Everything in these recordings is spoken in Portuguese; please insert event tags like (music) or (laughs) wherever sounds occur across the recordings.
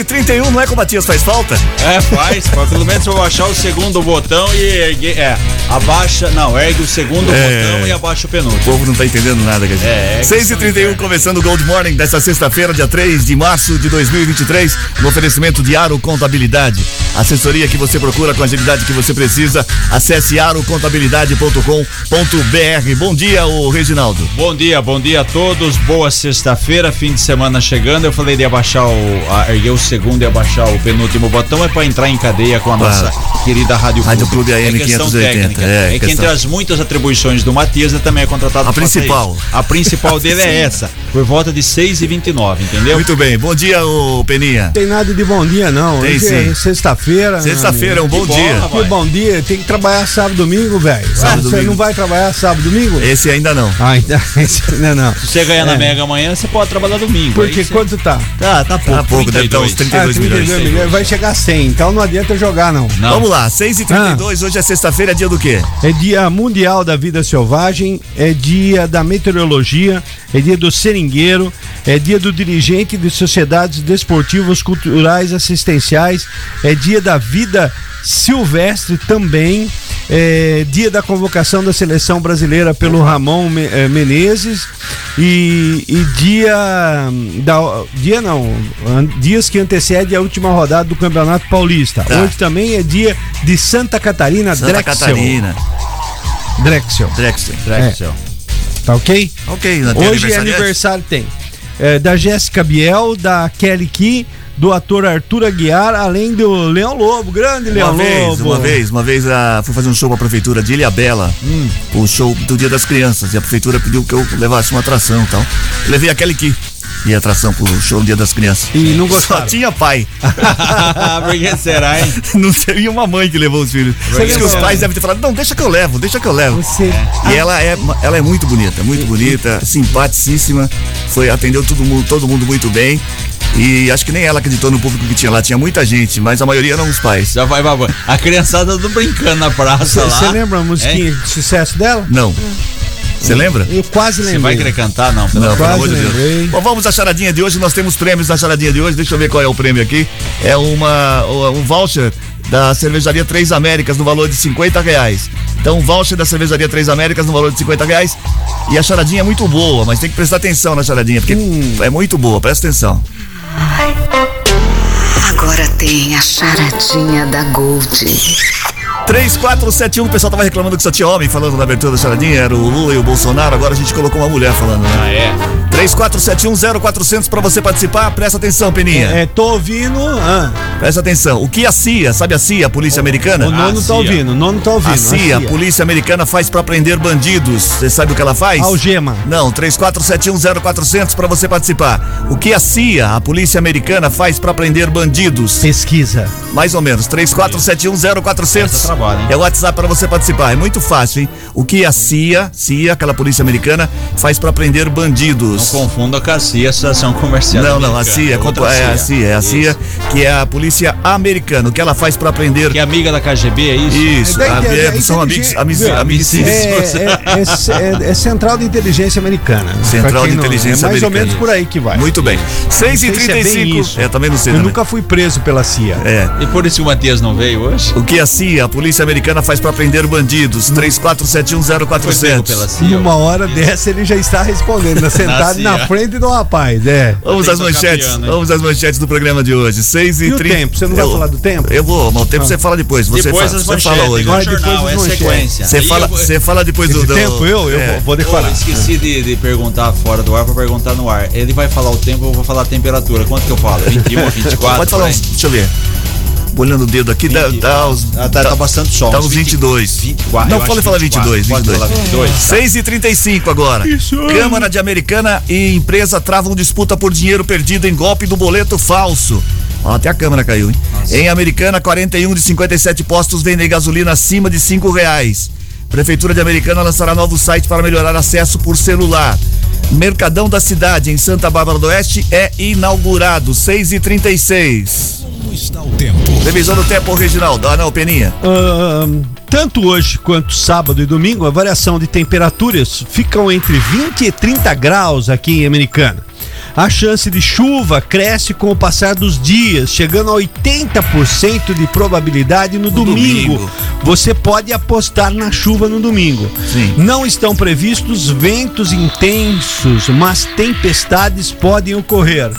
Seis e trinta e um, não é que o Matias faz falta? É, faz. Mas pelo menos eu vou achar o segundo botão e ergue, é, abaixa, não, ergue o segundo É. botão e abaixa o O penúltimo. povo não tá entendendo nada, quer dizer. É, é que 6 e são 31 inferno. começando o Gold Morning desta sexta-feira, dia 3 de março de 2023, no oferecimento de Aro Contabilidade. Assessoria que você procura com a agilidade que você precisa. Acesse arocontabilidade.com.br. Bom dia, ô Reginaldo. Bom dia, bom dia a todos. Boa sexta-feira, fim de semana chegando. Eu falei de abaixar o. a- erguer o segundo e abaixar o penúltimo botão é para entrar em cadeia com a nossa querida Rádio Rádio Clube. Clube AM é questão 580, técnica. é, É, que questão- entre as muitas atribuições do Matias, ele também é contratado A principal. isso. A principal dele é (laughs) essa, por volta de 6 e 29 entendeu? Muito bem. Bom dia, ô Peninha. Tem nada de bom dia, não. Tem Hoje sim. é sexta-feira. Sexta-feira é um bom bom, dia. rapaz. Que bom dia. Tem que trabalhar sábado e domingo, velho. Sábado, Você domingo. não vai trabalhar sábado e domingo? Esse ainda não. Ah, (laughs) então. não, não. Se você ganhar na É. Mega amanhã, você pode trabalhar domingo. Porque você- quanto tá? Tá, tá pouco. Tá pouco, deve estar uns 32 Ah, milhões. 32 milhões. Vai chegar a 100, então não adianta jogar, não. Não. Vamos lá, 6 e 32 hoje é sexta-feira, é dia do quê? É dia mundial da vida selvagem, é dia da meteorologia, é dia do seringueiro, é dia do dirigente de sociedades desportivas, culturais, assistenciais, é dia da vida silvestre também, é dia da convocação da seleção brasileira pelo Ramon eh, Menezes e, e dia da dia não, dias que antecede a última rodada do Campeonato Paulista. Tá. Hoje também é dia de Santa Catarina Santa Drexel. Catarina. Drexel. Drexel. Drexel. Tá ok? Ok, Hoje é aniversário, tem. É, da Jéssica Biel, da Kelly Key, do ator Arthur Aguiar, além do Leão Lobo, grande Leão Uma vez, Lobo. uma vez, uma vez ah, fui fazer um show pra prefeitura de Ilha Bela, Hum. o show do Dia das Crianças, e a prefeitura pediu que eu levasse uma atração e tal. Levei aquele aqui, e atração pro show do Dia das Crianças. E não Só gostaram? tinha pai, (laughs) Por que será, hein? (laughs) não teve uma mãe que levou os filhos. Por isso que os pais devem ter falado, não, deixa que eu levo, deixa que eu levo. Você. E ela é, ela é muito bonita, muito bonita, simpaticíssima. Foi, atendeu todo mundo, todo mundo muito bem. E acho que nem ela acreditou no público que tinha lá. Tinha muita gente, mas a maioria eram os pais. Já vai, vai, vai. A criançada tudo brincando na praça lá. Você lembra a musiquinha de sucesso dela? Não. Você lembra? Eu quase Você lembrei. vai querer cantar? Não, pelo Não, amor pelo amor de Deus. lembrei. Bom, vamos à charadinha de hoje. Nós temos prêmios na charadinha de hoje. Deixa eu ver qual é o prêmio aqui. É uma, um voucher da cervejaria Três Américas no valor de 50 reais. Então, um voucher da cervejaria Três Américas no valor de 50 reais. E a charadinha é muito boa, mas tem que prestar atenção na charadinha, porque é muito boa, presta atenção. Agora tem a charadinha da Gold. 3471, o pessoal tava reclamando que só tinha homem falando na abertura da charadinha, era o Lula e o Bolsonaro, agora a gente colocou uma mulher falando, né? Ah, é? 34710400 pra você participar, presta atenção, Peninha. É, tô ouvindo. Ah, Presta atenção. O que a CIA, sabe a CIA, a Polícia Americana? o nono tá CIA. ouvindo, o nono tá ouvindo. A CIA, a Polícia Americana faz pra prender bandidos. Você sabe o que ela faz? Algema. Não, 34710400 pra você participar. O que a CIA, a Polícia Americana, faz pra prender bandidos? Pesquisa. Mais ou menos, 34710400. Essa trabalha, hein? É o WhatsApp pra você participar. É muito fácil, hein? O que a CIA, CIA, aquela Polícia Americana, faz pra prender Não bandidos? confunda com a CIA, Associação Comercial. Não, não, a. CIA, é, compa- é a CIA, é a CIA, que é a Polícia Americana. O que ela faz pra prender Que é amiga da KGB, é isso? Isso, É é- são amigos. É, é- Central de Inteligência Americana. Central de não- Inteligência É mais ou Americana. menos por aí que vai. Muito bem. 6 e Não sei se é bem 35 isso. É, também não sei. Eu também. nunca fui preso pela CIA. É. E por isso que o Matias não veio hoje? O que a CIA, a Polícia Americana, faz pra prender bandidos? Foi pego 34710400. pela CIA. Numa hora dessa ele já está respondendo, né? sentado Na frente do rapaz, é. Vamos às manchetes. campeão, né? Vamos às manchetes do programa de hoje. 6 e, E o 30. Tempo? Você não vai Eu- falar do tempo? Eu vou, mas o tempo você fala depois. Você Depois fala, as você fala hoje. igual Vai depois jornal, é sequência. Você fala, vou- você fala depois do. Esse do- tempo eu, eu é. vou, vou decorar. Eu esqueci de, de perguntar fora do ar pra perguntar no ar. Ele vai falar o tempo, eu vou falar a temperatura. Quanto que eu falo? (laughs) 21, 24? Pode falar uns. Deixa eu ver. olhando o dedo aqui, dá, dá os, Ah, tá, tá bastante sol. Tá uns uns 22. 24. Não, pode falar 24. 22, Pode 22. falar 22. 6 e 35 agora. Câmara de Americana e empresa travam disputa por dinheiro perdido em golpe do boleto falso. Ó, até a câmera caiu, hein? Em Americana, 41 de 57 postos vendem gasolina acima de 5 reais. Prefeitura de Americana lançará novo site para melhorar acesso por celular. Mercadão da cidade, em Santa Bárbara do Oeste, é inaugurado. 6 e 36 Como está o tempo? Previsão do tempo, Reginaldo. Ah, não, Peninha. Ahn, tanto hoje quanto sábado e domingo, a variação de temperaturas ficam entre 20 e 30 graus aqui em Americana. A chance de chuva cresce com o passar dos dias, chegando a 80% de probabilidade no, domingo. domingo. Você pode apostar na chuva no domingo. Sim. Não estão previstos ventos intensos, mas tempestades podem ocorrer.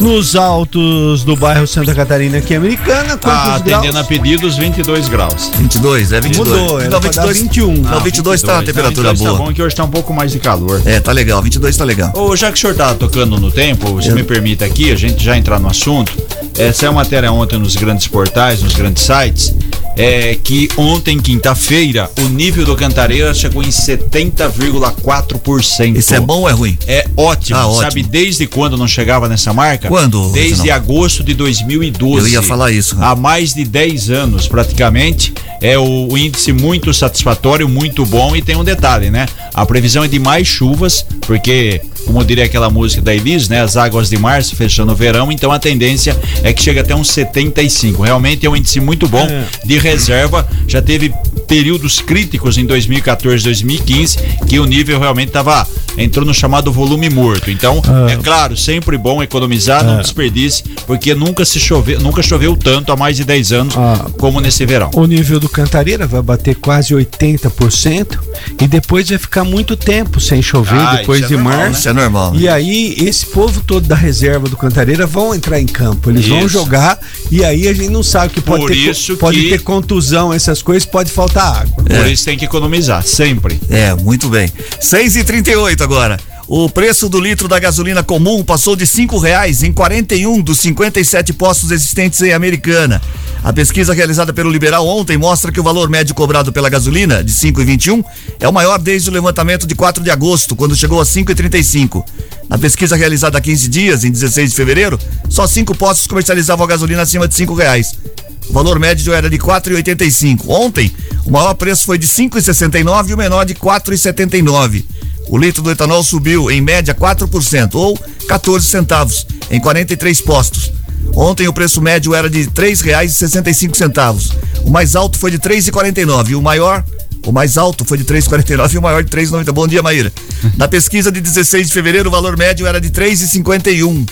Nos altos do bairro Santa Catarina, aqui em Americana, quantos Tá graus? atendendo a pedidos 22 graus. 22, é 22. Mudou, era não, pra dar 22, 21. Não, 22 tá na temperatura 22 boa. Tá bom que hoje tá um pouco mais de calor. É, tá legal, 22 tá legal. Ô, já que o senhor tá tocando no tempo, se me permita aqui, a gente já entrar no assunto. Essa é uma matéria ontem nos grandes portais, nos grandes sites, é que ontem, quinta-feira, o nível do Cantareira chegou em 70,4%. Isso é bom ou é ruim? É ótimo. Ah, ótimo. Sabe desde quando não chegava nessa marca? Quando, Desde Reginaldo? agosto de 2012. Eu ia falar isso. Há mais de 10 anos, praticamente. É o, o índice muito satisfatório, muito bom. E tem um detalhe, né? A previsão é de mais chuvas, porque, como diria aquela música da Elis, né? As águas de março fechando o verão. Então a tendência é que chega até uns 75. Realmente é um índice muito bom de reserva. Já teve períodos críticos em 2014, 2015, que o nível realmente estava entrou no chamado volume morto. Então, é claro, sempre bom economizar, não desperdice, porque nunca se choveu, nunca choveu tanto há mais de 10 anos Ah. como nesse verão. O nível do Cantareira vai bater quase 80% e depois vai ficar muito tempo sem chover Ah, depois é de normal, março. Isso é normal. né? E aí, esse povo todo da reserva do Cantareira vão entrar em campo. Eles vão Isso. jogar e aí a gente não sabe que pode, Por ter, pode que- ter contusão, essas coisas, pode faltar água. Por isso tem que economizar, sempre. É, muito bem. 6 e 38 agora. O preço do litro da gasolina comum passou de cinco reais em 41 dos 57 postos existentes em Americana. A pesquisa realizada pelo Liberal ontem mostra que o valor médio cobrado pela gasolina, de 5,21, é o maior desde o levantamento de 4 de agosto, quando chegou a 5,35. Na pesquisa realizada há 15 dias, em 16 de fevereiro, só cinco postos comercializavam a gasolina acima de cinco reais. O valor médio era de 4,85. Ontem, o maior preço foi de 5,69 e o menor de 4,79. O litro do etanol subiu em média 4% ou 14 centavos em 43 postos. Ontem o preço médio era de R$ 3,65. O mais alto foi de 3,49 e o maior o mais alto foi de 3,49 e o maior de 3,90. Bom dia, Maíra. (laughs) Na pesquisa de 16 de fevereiro, o valor médio era de 3,51.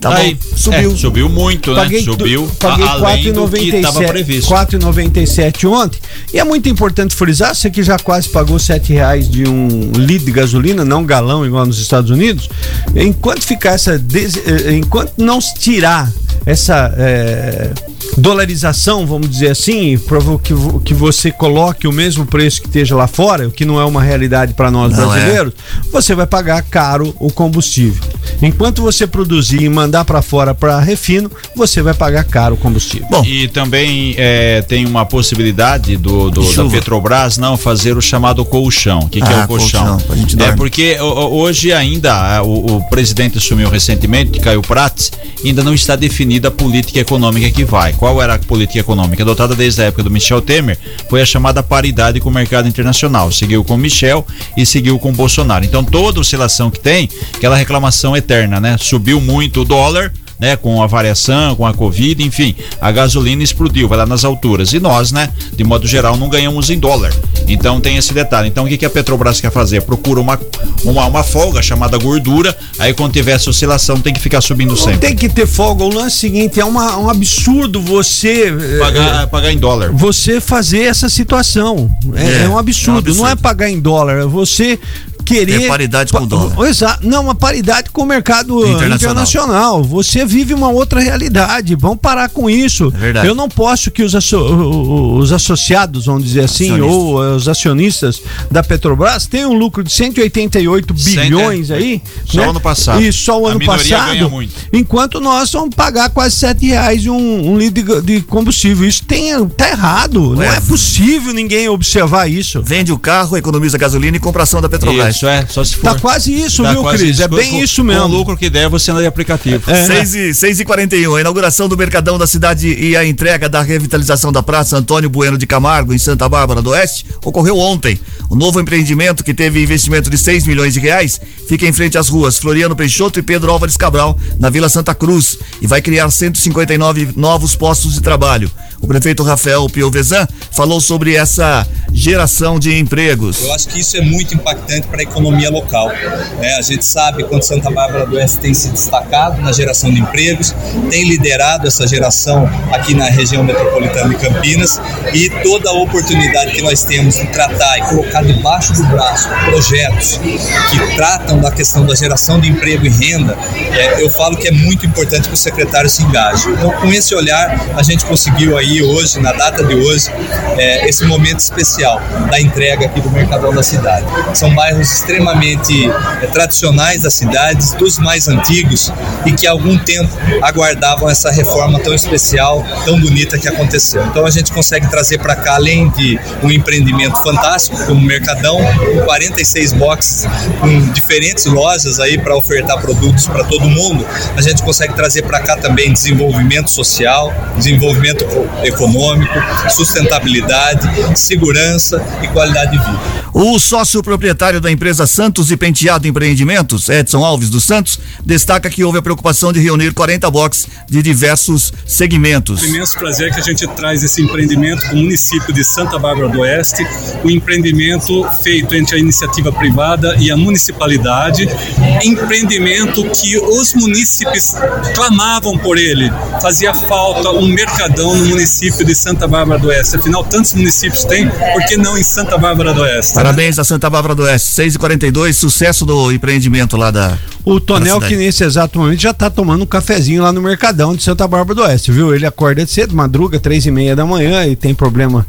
Tá Aí, bom, subiu. é, subiu muito, né? Paguei, Subiu paguei do que estava 4,97 previsto. 4,97 ontem. E é muito importante frisar, você que já quase pagou 7 reais de um litro de gasolina, não galão igual nos Estados Unidos, enquanto ficar essa. des- eh, Enquanto não se tirar essa eh, dolarização, vamos dizer assim, que, que você coloque o mesmo preço que esteja lá fora, o que não é uma realidade para nós Não é. brasileiros, você vai pagar caro o combustível. Enquanto você produzir e mandar para fora para refino, você vai pagar caro o combustível. Bom, E também é, tem uma possibilidade do, do- da. Petrobras não fazer o chamado colchão. O que, que é Ah, o colchão? colchão, gente é porque hoje ainda ah, o, o presidente assumiu recentemente, Caio Prats, ainda não está definida a política econômica que vai. Qual era a política econômica adotada desde a época do Michel Temer? Foi a chamada paridade com o mercado internacional. Seguiu com Michel e seguiu com Bolsonaro. Então toda oscilação que tem, aquela reclamação eterna, né? Subiu muito o dólar né, com a variação, com a Covid, enfim, a gasolina explodiu, vai lá nas alturas. E nós, né, de modo geral, não ganhamos em dólar. Então tem esse detalhe. Então o que, que a Petrobras quer fazer? Procura uma, uma, uma folga chamada gordura, aí quando tiver essa oscilação tem que ficar subindo sempre. tem que ter folga. O lance seguinte é uma- um absurdo você. eh, Pagar, pagar em dólar. você fazer essa situação. É, É, é um absurdo. é um absurdo. Não é pagar em dólar, é você querer. Ter paridade com o dólar. Exato. Não, uma paridade com o mercado internacional. internacional. Você vive uma outra realidade. Vamos parar com isso. É verdade. Eu não posso que os, asso os associados, vamos dizer assim, ou os acionistas da Petrobras tenham um lucro de 188 bilhões aí. Só né? ano passado. E só o ano passado. Enquanto nós vamos pagar quase 7 reais um, um litro de, de combustível. Isso tem, tá errado. Ué, não é possível ninguém observar isso. Vende o carro, economiza gasolina e compra ação da Petrobras. Isso, é, só se for. Tá quase isso, tá viu, Cris? Isso. É bem com, isso mesmo. Com o lucro que der, você anda de aplicativo. É. 6 e, 6 e 41 a inauguração do Mercadão da cidade e a entrega da revitalização da Praça Antônio Bueno de Camargo, em Santa Bárbara do Oeste, ocorreu ontem. O novo empreendimento, que teve investimento de 6 milhões de reais, fica em frente às ruas Floriano Peixoto e Pedro Álvares Cabral, na Vila Santa Cruz, e vai criar 159 novos postos de trabalho. O prefeito Rafael Piovesan falou sobre essa geração de empregos. Eu acho que isso é muito impactante para a economia local. É, a gente sabe quanto Santa Bárbara do Oeste tem se destacado na geração de empregos, tem liderado essa geração aqui na região metropolitana de Campinas e toda a oportunidade que nós temos de tratar e colocar debaixo do braço projetos que tratam da questão da geração de emprego e renda, é, eu falo que é muito importante que o secretário se engaje. Então, com esse olhar, a gente conseguiu aí aí hoje, na data de hoje, é, esse momento especial da entrega aqui do Mercadão da cidade. São bairros extremamente é, tradicionais da cidade, dos mais antigos e que há algum tempo aguardavam essa reforma tão especial, tão bonita que aconteceu. Então a gente consegue trazer para cá, além de um empreendimento fantástico como o Mercadão, com 46 boxes, com diferentes lojas aí para ofertar produtos para todo mundo, a gente consegue trazer para cá também desenvolvimento social, desenvolvimento econômico, sustentabilidade, segurança e qualidade de vida. O sócio proprietário da empresa Santos e Penteado Empreendimentos, Edson Alves dos Santos, destaca que houve a preocupação de reunir 40 boxes de diversos segmentos. Um imenso prazer que a gente traz esse empreendimento para o município de Santa Bárbara do Oeste, um empreendimento feito entre a iniciativa privada e a municipalidade, empreendimento que os munícipes clamavam por ele. Fazia falta um mercadão no município de Santa Bárbara do Oeste. Afinal, tantos municípios tem, por que não em Santa Bárbara do Oeste? Parabéns a Santa Bárbara do Oeste. 6 e 42 sucesso do empreendimento lá da. O Tonel, que nesse exato momento já tá tomando um cafezinho lá no Mercadão de Santa Bárbara do Oeste, viu? Ele acorda cedo, madruga, três e meia da manhã e tem problema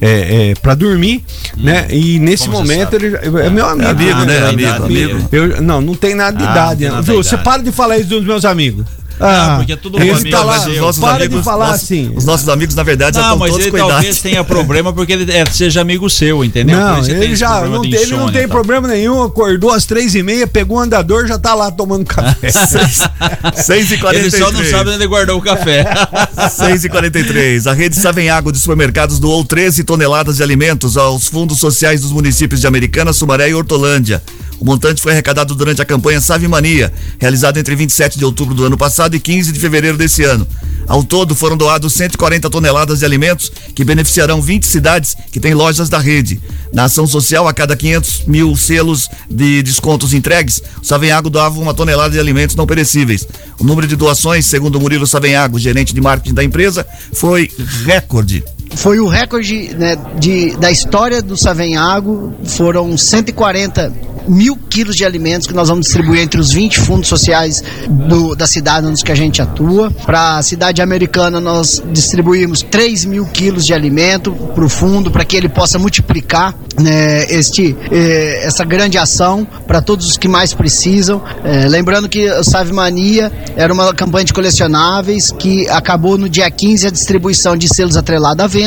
é, é, para dormir, hum. né? E nesse momento ele é meu amigo. É amigo, né? né? Amigo, amigo. Eu, não, não tem nada de ah, idade. Né? Viu? Você para de falar isso dos meus amigos. Ah, porque é tudo ele amigo, tá lá, os nossos para amigos, de falar nossos, assim. Os nossos amigos, na verdade, não, já estão mas todos ele talvez tenha (laughs) problema porque ele é, seja amigo seu, entendeu? Não, ele já não tem, ele não tem problema nenhum, acordou às três e meia, pegou o um andador, já tá lá tomando café. (laughs) seis e quarenta Ele só não sabe onde ele guardou o café. (laughs) seis e quarenta e três. A rede Savenhago de supermercados doou 13 toneladas de alimentos aos fundos sociais dos municípios de Americana, Sumaré e Hortolândia. O montante foi arrecadado durante a campanha Save Mania, realizada entre 27 de outubro do ano passado e 15 de fevereiro desse ano. Ao todo, foram doados 140 toneladas de alimentos que beneficiarão 20 cidades que têm lojas da rede. Na ação social, a cada 500 mil selos de descontos entregues, o Savenhago doava uma tonelada de alimentos não perecíveis. O número de doações, segundo Murilo Savenhago, gerente de marketing da empresa, foi recorde foi o recorde né, de, da história do Savenhago. Foram 140 mil quilos de alimentos que nós vamos distribuir entre os 20 fundos sociais do, da cidade onde que a gente atua. Para a cidade americana, nós distribuímos 3 mil quilos de alimento para o fundo, para que ele possa multiplicar né, este, eh, essa grande ação para todos os que mais precisam. Eh, lembrando que o Save Mania era uma campanha de colecionáveis que acabou no dia 15 a distribuição de selos atrelados à venda,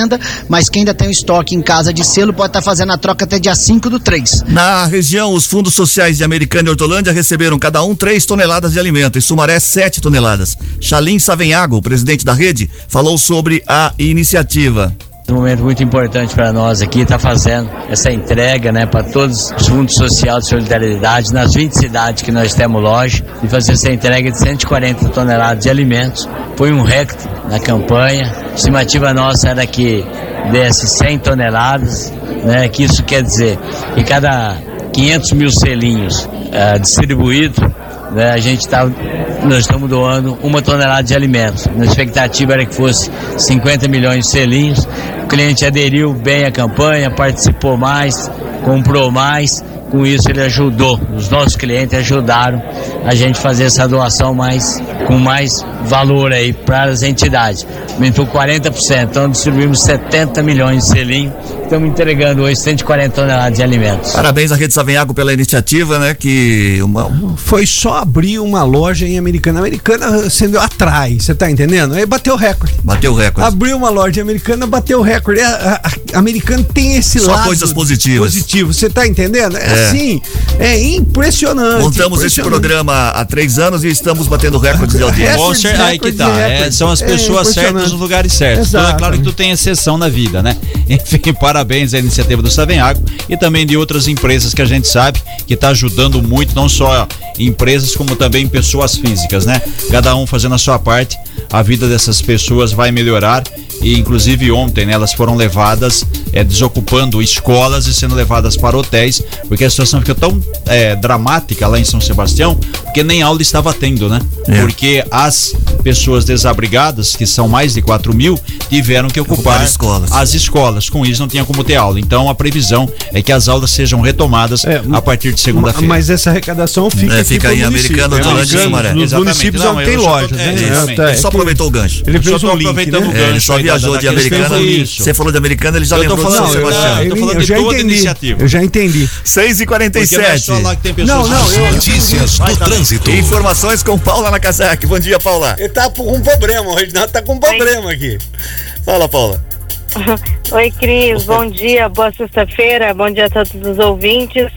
mas quem ainda tem o estoque em casa de selo pode estar tá fazendo a troca até dia 5 do 3. Na região, os fundos sociais de Americana e Hortolândia receberam cada um 3 toneladas de alimento e Sumaré 7 toneladas. Chalim Savenhago, presidente da rede, falou sobre a iniciativa. Um momento muito importante para nós aqui, está fazendo essa entrega né, para todos os fundos sociais de solidariedade nas 20 cidades que nós temos loja e fazer essa entrega de 140 toneladas de alimentos. Foi um recorde na campanha. A estimativa nossa era que desse 100 toneladas, né, que isso quer dizer que cada 500 mil selinhos uh, distribuídos, né, a gente está nós estamos doando uma tonelada de alimentos. A expectativa era que fosse 50 milhões de selinhos. O cliente aderiu bem à campanha, participou mais, comprou mais Com isso ele ajudou, os nossos clientes ajudaram a gente fazer essa doação mais com mais valor aí para as entidades. Aumentou 40%, então distribuímos 70 milhões de selim. Estamos entregando hoje 140 toneladas de alimentos. Parabéns à Rede Savenhago pela iniciativa, né? Que uma, Foi só abrir uma loja em Americana. Americana sendo atrás, você tá entendendo? Aí bateu o recorde. bateu o recorde. Abriu uma loja americana, bateu o recorde. A, a, a americana tem esse Só lado. coisas positivas. Positivo, você tá entendendo? É, É. assim, é impressionante. Montamos esse programa há três anos e estamos batendo recordes de audiência. Com Recorde, aí que recorde, tá. é, recorde. são as É pessoas certas impressionante. nos lugares certos. Então, é claro que tu tem exceção na vida, né? (laughs) Enfim, parabéns à iniciativa do Savenhago e também de outras empresas que a gente sabe que está ajudando muito, não só empresas, como também pessoas físicas, né? Cada um fazendo a sua parte, a vida dessas pessoas vai melhorar. E inclusive ontem né, elas foram levadas, é, desocupando escolas e sendo levadas para hotéis, porque a situação fica tão é, dramática lá em São Sebastião, porque nem aula estava tendo, né? É. Porque as pessoas desabrigadas, que são mais de 4 mil, tiveram que ocupar escolas. as escolas. Com isso não tinha como ter aula. Então a previsão é que as aulas sejam retomadas É, a partir de segunda-feira. Mas essa arrecadação fica, É, fica em. Americana, É, Durante e Sumaré. Nos municípios Não, não, eu tem só lojas, é, né? exatamente. tá, Ele só é que- aproveitou o gancho. Ele Eu fez só um tô link, aproveitando né? o É, ele gancho só viajou da- de Americana. Você falou de Americana, ele já Eu lembrou do falando- São não, eu- Sebastião. eu eu de já entendi. iniciativa. Eu já entendi. 6 e Porque não é 47 só lá que tem pessoas. Não, não, eu- Notícias do trânsito. Informações com Paula Nakazaki. Bom dia, Paula. Ele tá com um problema, o Reginaldo tá com um problema aqui. Fala, Paula. (laughs) Oi, Cris, bom dia, boa sexta-feira, bom dia a todos os ouvintes.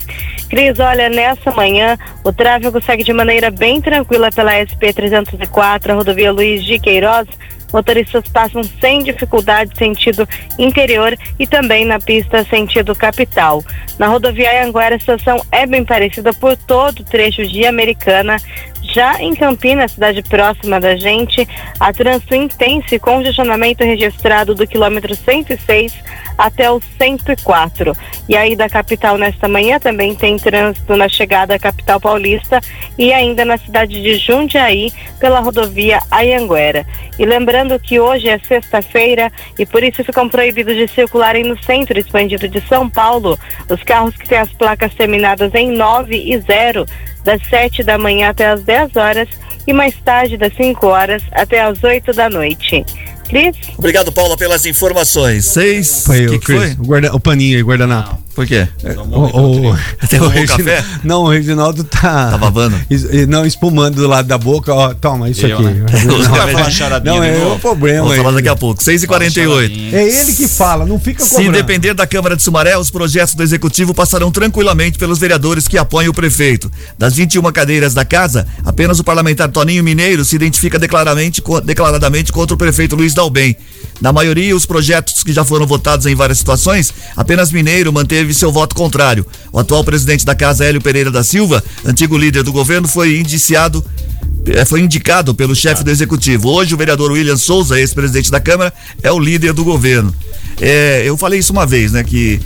Cris, olha, nessa manhã o tráfego segue de maneira bem tranquila pela SP-304, a rodovia Luiz de Queiroz. Motoristas passam sem dificuldade sentido interior e também na pista sentido capital. Na rodovia Anguera, a situação é bem parecida por todo o trecho de Americana. Já em Campinas, cidade próxima da gente, a trânsito intenso e congestionamento registrado do quilômetro 106 até o 104. E aí da capital nesta manhã também tem trânsito na chegada à capital paulista e ainda na cidade de Jundiaí pela rodovia Ayanguera. E lembrando que hoje é sexta-feira e por isso ficam proibidos de circularem no centro expandido de São Paulo os carros que têm as placas terminadas em 9 e 0 das 7 da manhã até as 10 horas e mais tarde das 5 horas até as 8 da noite. Cris? Obrigado, Paula, pelas informações. Seis. Foi que o que Chris, foi? o, guarda, o paninho aí, guardanapo. Por quê? O, o, Derrubou (laughs) o café? Não, o Reginaldo tá. Tá babando? (laughs) es- Não, espumando do lado da boca, ó. Toma, isso Eu, aqui. né? (laughs) Não, charadinha não, é o problema. Vamos falar daqui a pouco. 6 e 48 É ele que fala, não fica Se cobrando. depender da Câmara de Sumaré, os projetos do Executivo passarão tranquilamente pelos vereadores que apoiam o prefeito. Das 21 cadeiras da casa, apenas o parlamentar Toninho Mineiro se identifica declaradamente, declaradamente contra o prefeito Luiz Dalbem. Na maioria, os projetos que já foram votados em várias situações, apenas Mineiro manteve seu voto contrário. O atual presidente da casa, Hélio Pereira da Silva, antigo líder do governo, foi indiciado eh, foi indicado pelo chefe do executivo. Hoje, o vereador William Souza, ex-presidente da Câmara, é o líder do governo. É, eu falei isso uma vez, né? Que.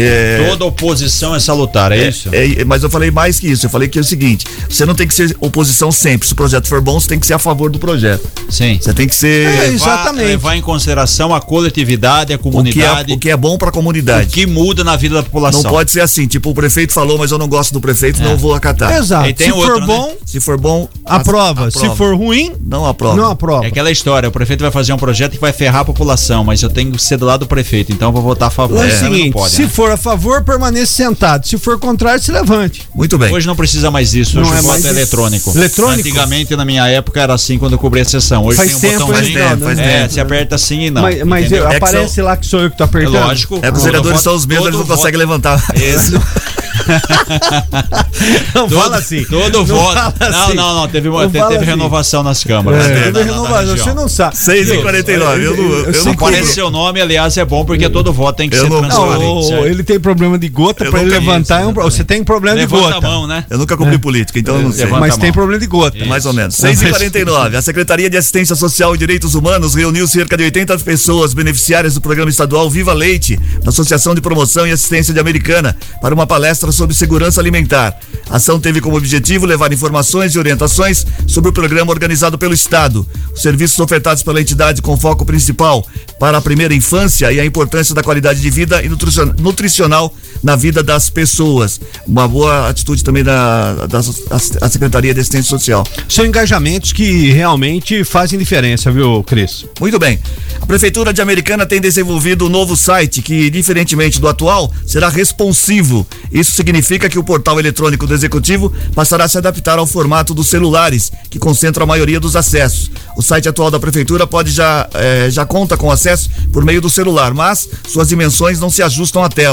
É, Toda oposição é salutar, é, isso? é, mas eu falei mais que isso. Eu falei que é o seguinte: você não tem que ser oposição sempre. Se o projeto for bom, você tem que ser a favor do projeto. Sim. Você tem que ser. É, Levar- exatamente. Levar em consideração a coletividade, a o, que é, comunidade, o que é bom para a comunidade. o que muda na vida da população. Não pode ser assim, tipo, o prefeito falou, mas eu não gosto do prefeito, É. não vou acatar. Exato. Se outro, for né? bom, Se for bom, aprova. a- Se for ruim, não aprova. não aprova. É aquela história, o prefeito vai fazer um projeto que vai ferrar a população, mas eu tenho que ser do lado do prefeito, então eu vou votar a favor. É o Senão não seguinte, pode, se né? for a favor, permaneça sentado. Se for contrário, se levante. Muito bem. Hoje não precisa mais disso, hoje Não o é voto mais é isso. eletrônico. Eletrônico? Antigamente, na minha época, era assim quando eu cobria a sessão. Hoje Faz tem um tempo, botãozinho. hein, Reginaldo? faz é, tempo. se aperta assim e não. mas mas eu- É que aparece lá que sou eu que tô É apertando. lógico. É que os vereadores são os mesmos, eles não conseguem levantar. (laughs) Isso. (laughs) Não Todo, fala assim. Todo Não voto. fala Não, assim. não, não. Teve, Não teve assim. renovação nas câmaras. É, né, teve na- na- na renovação, você não sabe. 6 e 49 eu não, eu, eu não aparece seu nome, aliás, é bom porque todo voto tem que Eu ser transparente. Ele tem problema de gota, pra ele levantar isso, é um Você tem problema de Levanta gota. a mão, né? Eu nunca cobri política, então eu não sei. Levanta Mas tem problema de gota. Isso. Mais ou menos. 6 e 49 A Secretaria de Assistência Social e Direitos Humanos reuniu cerca de 80 pessoas beneficiárias do programa estadual Viva Leite, da Associação de Promoção e Assistência de Americana, para uma palestra sobre segurança alimentar. A ação teve como objetivo levar informações e orientações sobre o programa organizado pelo Estado. Os serviços ofertados pela entidade com foco principal para a primeira infância e a importância da qualidade de vida e nutricion- nutricional na vida das pessoas. Uma boa atitude também da, da, da Secretaria de Assistência Social. São engajamentos que realmente fazem diferença, viu, Cris? Muito bem. A Prefeitura de Americana tem desenvolvido um novo site que, diferentemente do atual, será responsivo. Isso significa que o portal eletrônico do Executivo passará a se adaptar ao formato dos celulares, que concentram a maioria dos acessos. O site atual da Prefeitura pode já, eh, já conta com acesso por meio do celular, mas suas dimensões não se ajustam à tela.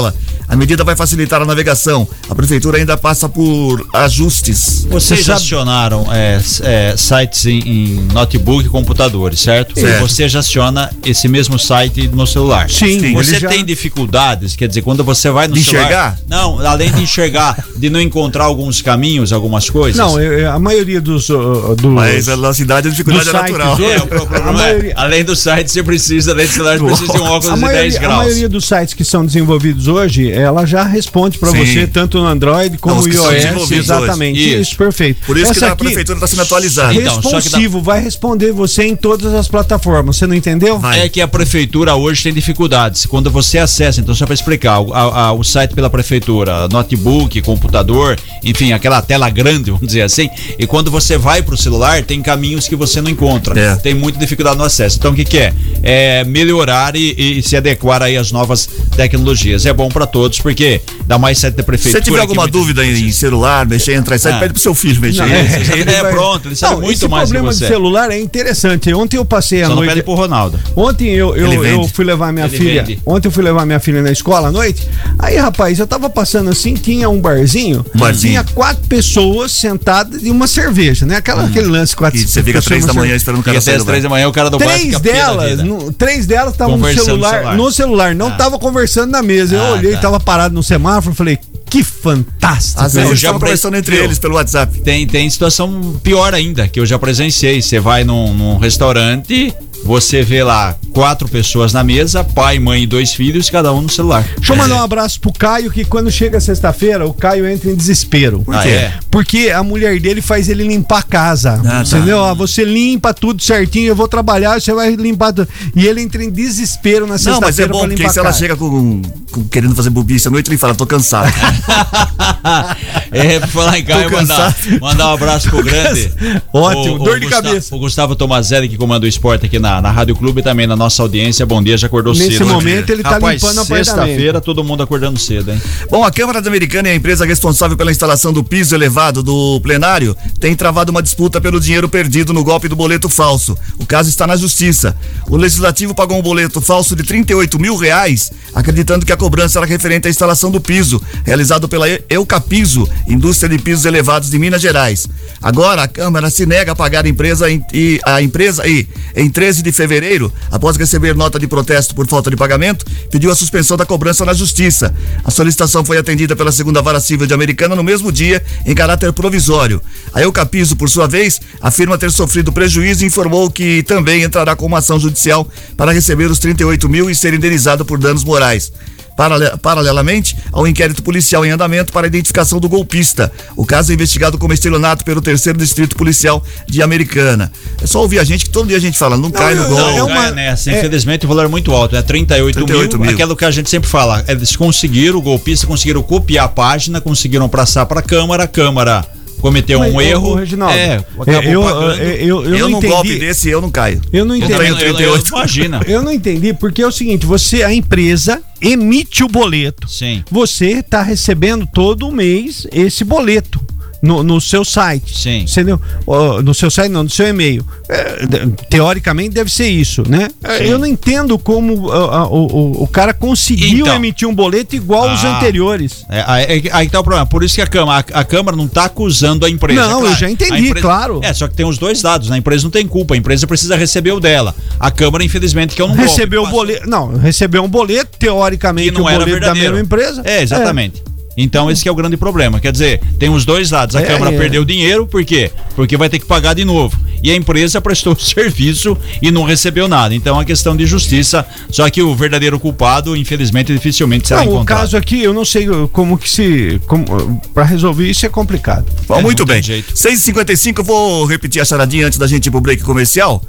A medida vai facilitar a navegação. A Prefeitura ainda passa por ajustes. Vocês já acionaram é, é, sites em, em notebook e computadores, certo? Certo. Você já aciona esse mesmo site no celular. Sim, Sim, Você já- tem dificuldades, quer dizer, quando você vai no De celular. enxergar? Não, além de enxergar, de não encontrar alguns caminhos, algumas coisas. Não, é- é a maioria dos. uh, dos Mas a nossa cidade a dificuldade dos é natural. sites É, o problema é, maioria- além do site, você precisa, além do celular, você precisa de um óculos a de 10 maioria, a graus. maioria dos sites que são desenvolvidos hoje, ela já responde para você tanto no Android como no que iOS. Exatamente. Isso. Isso. perfeito. Por isso que Essa a aqui, Prefeitura está sendo atualizada. Então, só que responsivo, vai responder você em todas as plataformas. Você não entendeu? Vai. É que a prefeitura hoje tem dificuldades. Quando você acessa, então só para explicar, o, a- a- o site pela prefeitura, notebook, computador, enfim, aquela tela grande, (laughs) vamos dizer assim, e quando você vai para o celular, tem caminhos que você não encontra. É. Tem muita dificuldade no acesso. Então o que, que é? É melhorar e, e se adequar aí às novas tecnologias. É bom para todos, porque dá mais site da Se prefeitura. você tiver alguma dúvida em, em celular, mexer, entrar e sair, Ah. pede pro seu filho mexer. Não, Isso, ele é pronto, ele sabe Não, muito mais que problema você. de celular é interessante. Ontem eu passei a Só não noite. pede pro Ronaldo. Ontem eu, eu, eu fui levar minha Ele filha. vende. Ontem eu fui levar minha filha na escola à noite. Aí, rapaz, eu tava passando assim, tinha um barzinho. Um barzinho. Tinha quatro pessoas sentadas e uma cerveja, né? Aquela, Aquele lance quatro E você fica três da manhã esperando o cara sair três da manhã o cara do bar Três delas, no- três delas estavam no celular. no celular, não Ah. tava conversando na mesa. Eu olhei, tava parado no semáforo, falei, que fantástico. Às vezes já conversando entre eles pelo WhatsApp. Tem, tem situação pior ainda, que eu já presenciei. Você vai num, num restaurante, você vê lá quatro pessoas na mesa, pai, mãe e dois filhos, cada um no celular. Deixa eu mandar um abraço pro Caio, que quando chega sexta-feira, o Caio entra em desespero. Por Ah, quê? é? Porque a mulher dele faz ele limpar a casa. Ah, tá. entendeu? Ah, Você limpa tudo certinho, eu vou trabalhar, você vai limpar tudo. E ele entra em desespero na Não, mas é sexta-feira bom, porque se ela chega com, com- querendo fazer bobice à noite, ele fala, tô cansado. (laughs) é, pra falar em Caio, mandar, mandar um abraço pro grande. (laughs) Ótimo, dor de Gustavo- cabeça. O Gustavo Tomazelli, que comanda o esporte aqui na, na Rádio Clube e também na nossa audiência. Bom dia, já acordou Nesse cedo. momento, ele tá Rapaz, limpando apartamento. Sexta-feira, todo mundo acordando cedo, hein? Bom, a Câmara da Americana e a empresa responsável pela instalação do piso elevado do plenário tem travado uma disputa pelo dinheiro perdido no golpe do boleto falso. O caso está na justiça. O legislativo pagou um boleto falso de 38 mil reais, acreditando que a cobrança era referente à instalação do piso, realizado pela Eucapiso, indústria de pisos elevados de Minas Gerais. Agora, a Câmara se nega a pagar a empresa em, e a empresa e, em 13 de fevereiro, após receber nota de protesto por falta de pagamento, pediu a suspensão da cobrança na justiça. A solicitação foi atendida pela segunda vara civil de Americana no mesmo dia, em caráter provisório. A Eucapiso, por sua vez, afirma ter sofrido prejuízo e informou que também entrará com uma ação judicial para receber os 38 mil e ser indenizado por danos morais. Parale- Paralelamente ao inquérito policial em andamento para a identificação do golpista. O caso é investigado como estelionato pelo terceiro distrito policial de Americana. É só ouvir a gente que todo dia a gente fala, não, cai no gol. Não, É é uma- nessa. é- Infelizmente o valor é muito alto, é 38, 38 mil, mil. Aquilo que a gente sempre fala, eles conseguiram, o golpista conseguiram copiar a página, conseguiram passar para a Câmara, a Câmara cometeu Mas, um erro. Reginaldo, é, eu, acabou eu, eu, eu, eu eu não num golpe entendi. desse eu não caio. Eu não Eu entendi. eu- eu- 38. (laughs) imagina. Eu não entendi, porque é o seguinte, você, a empresa emite o boleto. Sim. Você está recebendo todo mês esse boleto. No, no seu site. Sim. Entendeu? No seu site, não, no seu e-mail. É, teoricamente deve ser isso, né? É, Sim. Eu não entendo como o, o, o cara conseguiu Então. emitir um boleto igual Ah. anteriores. É, aí, aí que tá o problema. Por isso que a Câmara, a, a Câmara não tá acusando a empresa. Não, eu já entendi, empresa- claro. É, só que tem os dois lados. né? A empresa não tem culpa, a empresa precisa receber o dela. A Câmara, infelizmente, que eu não Recebeu o boleto. Não, recebeu um boleto, teoricamente, que não o era boleto da verdadeiro. mesma empresa. É, exatamente. Então esse que é o grande problema. Quer dizer, tem os dois lados. A É, Câmara é. perdeu dinheiro, por quê? Porque vai ter que pagar de novo. E a empresa (laughs) prestou serviço e não recebeu nada. Então é uma questão de justiça. Só que o verdadeiro culpado, infelizmente, dificilmente será Não, o encontrado. caso aqui, eu não sei como que se. Pra resolver isso é complicado. Bom, É, muito bem. jeito. 6h55, eu vou repetir a charadinha antes da gente ir pro break comercial.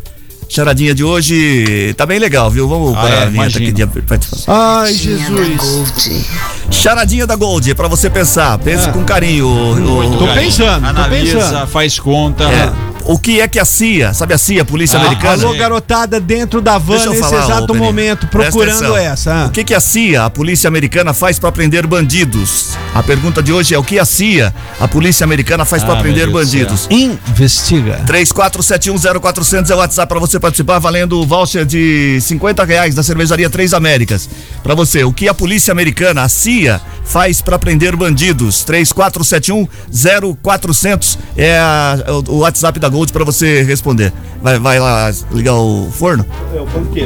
Charadinha de hoje tá bem legal, viu? Vamos Ah, para é, a vinheta aqui de participação. Ai, da Jesus. Charadinha da Gold, é pra você pensar. Pense com carinho. o- o- Tô pensando, tô Analisa, pensando. faz conta. É, o que é que a CIA, sabe a CIA, Polícia Ah, Americana? Alô, garotada dentro da van Deixa nesse falar, ô, exato Peninha. momento, procurando essa. ah. O que, que a CIA, a Polícia Americana, faz para prender bandidos? A pergunta de hoje é o que a CIA, a Polícia Americana, faz para Ah, prender Deus do bandidos? Investiga. 34710400 é o WhatsApp para você participar, valendo o voucher de 50 reais da cervejaria Três Américas. Para você, o que a polícia americana, a CIA, faz para prender bandidos? 34710400 é a- o, o WhatsApp da Gold para você responder. Vai, vai lá ligar o forno?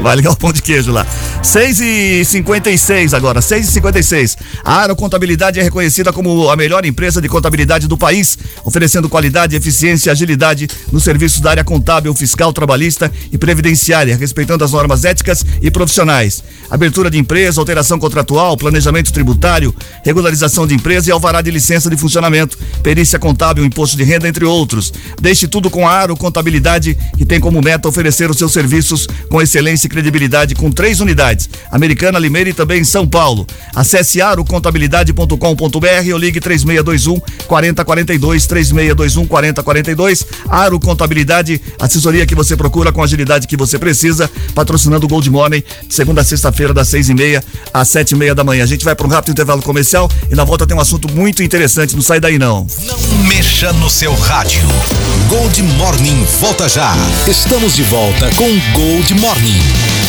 Vai ligar o pão de queijo lá. 6 e 56 agora, 6 e 56 A Aro Contabilidade é reconhecida como a melhor empresa de contabilidade do país, oferecendo qualidade, eficiência e agilidade nos serviços da área contábil, fiscal, trabalhista e previdenciária, respeitando as normas éticas e profissionais. Abertura de empresa, alteração contratual, planejamento tributário, regularização de empresa e alvará de licença de funcionamento, perícia contábil, imposto de renda, entre outros. Deixe tudo com a Aro Contabilidade, que tem como meta oferecer os seus serviços com excelência e credibilidade com três unidades: Americana, Limeira e também em São Paulo. Acesse arocontabilidade.com.br ou ligue 3621 4042 3621 4042. Aro Contabilidade, assessoria que você procura com a agilidade que você precisa, patrocinando o Gold Morning segunda a sexta-feira das seis e meia às sete e meia da manhã. A gente vai para um rápido intervalo comercial e na volta tem um assunto muito interessante. Não sai daí não. Não mexa no seu rádio. Gold Morning volta já. Estamos de volta com Gold Morning.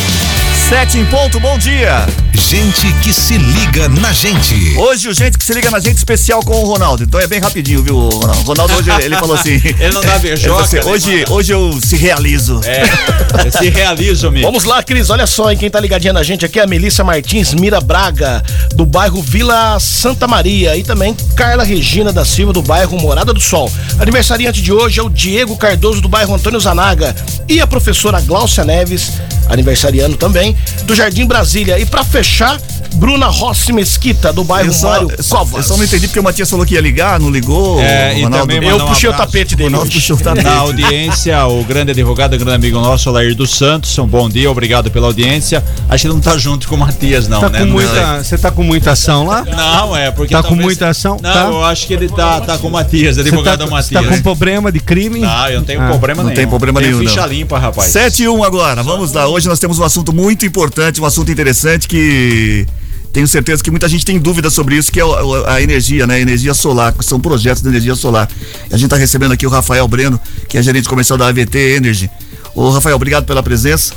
Sete em ponto, bom dia. Gente que se liga na gente. Hoje o gente que se liga na gente especial com o Ronaldo. Então é bem rapidinho, viu, Ronaldo? Ronaldo hoje ele falou assim. (laughs) Ele não dá (laughs) beijoca, assim, né, hoje, hoje eu se realizo. É, se realiza, amigo. Vamos lá, Cris, olha só, hein, quem tá ligadinha na gente aqui é a Melissa Martins Mira Braga, do bairro Vila Santa Maria, e também Carla Regina da Silva, do bairro Morada do Sol. Aniversariante de hoje é o Diego Cardoso, do bairro Antônio Zanaga, e a professora Gláucia Neves, aniversariando também, do Jardim Brasília. E pra fechar, Bruna Rossi Mesquita, do bairro Eu só, Mário eu só- Covas. eu só não entendi porque o Matias falou que ia ligar, não ligou. É, e Ronaldo. também Eu um puxei o abraço. tapete dele. Ronaldo puxou o tapete. Na audiência, o grande advogado, grande amigo nosso, Lair dos Santos. Um bom dia, obrigado pela audiência. Acho que ele não tá junto com o Matias, não, Tá né? com Não- muita, você tá com muita ação lá? Não, é porque. Tá com talvez- muita ação? Não, Tá. eu acho que ele tá, tá com o Matias, Você tá, advogado você Matias. tá com problema de crime? Não, eu não tenho Ah, problema não nenhum. tem problema nenhum, ficha não. limpa, rapaz. 7 e 1 agora, vamos lá. Hoje nós temos um assunto muito importante, um assunto interessante que tenho certeza que muita gente tem dúvida sobre isso, que é a energia, né? A energia solar, que são projetos de energia solar. A gente está recebendo aqui o Rafael Breno, que é gerente comercial da AVT Energy. Ô, Rafael, obrigado pela presença.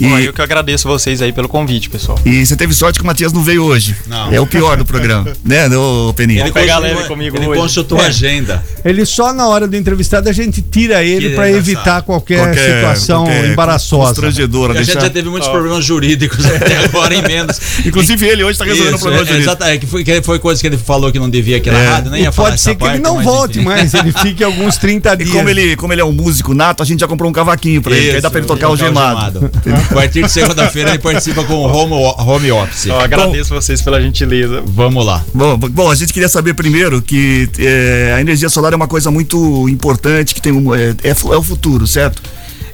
E, Bom, eu que agradeço vocês aí pelo convite, pessoal. e você teve sorte que o Matias não veio hoje. Não. É o pior do programa, (laughs) né, ô Peninha? Ele, leve comigo ele hoje. consultou a agenda. Ele só na hora do entrevistado a gente tira ele engraçado. evitar qualquer, Qualquer- situação qualquer embaraçosa. Constrangedora, E a gente deixar... já teve muitos problemas jurídicos (laughs) até agora em menos. Inclusive ele hoje está resolvendo Isso, problema é, jurídico. exato, é que foi, que foi coisa que ele falou que não devia aqui na É. rádio, nem E ia falar pode ser que ele parte, não mas volte enfim. mais, ele (laughs) fique alguns 30 E dias. como ele, como ele é um músico nato, a gente já comprou um cavaquinho pra ele, que aí dá pra ele tocar o gemado. A partir de segunda-feira ele participa com o home, home office. Eu agradeço vocês pela gentileza. Vamos lá. Bom, bom, a gente queria saber primeiro que é, a energia solar é uma coisa muito importante, que tem um, é, é é o futuro, certo?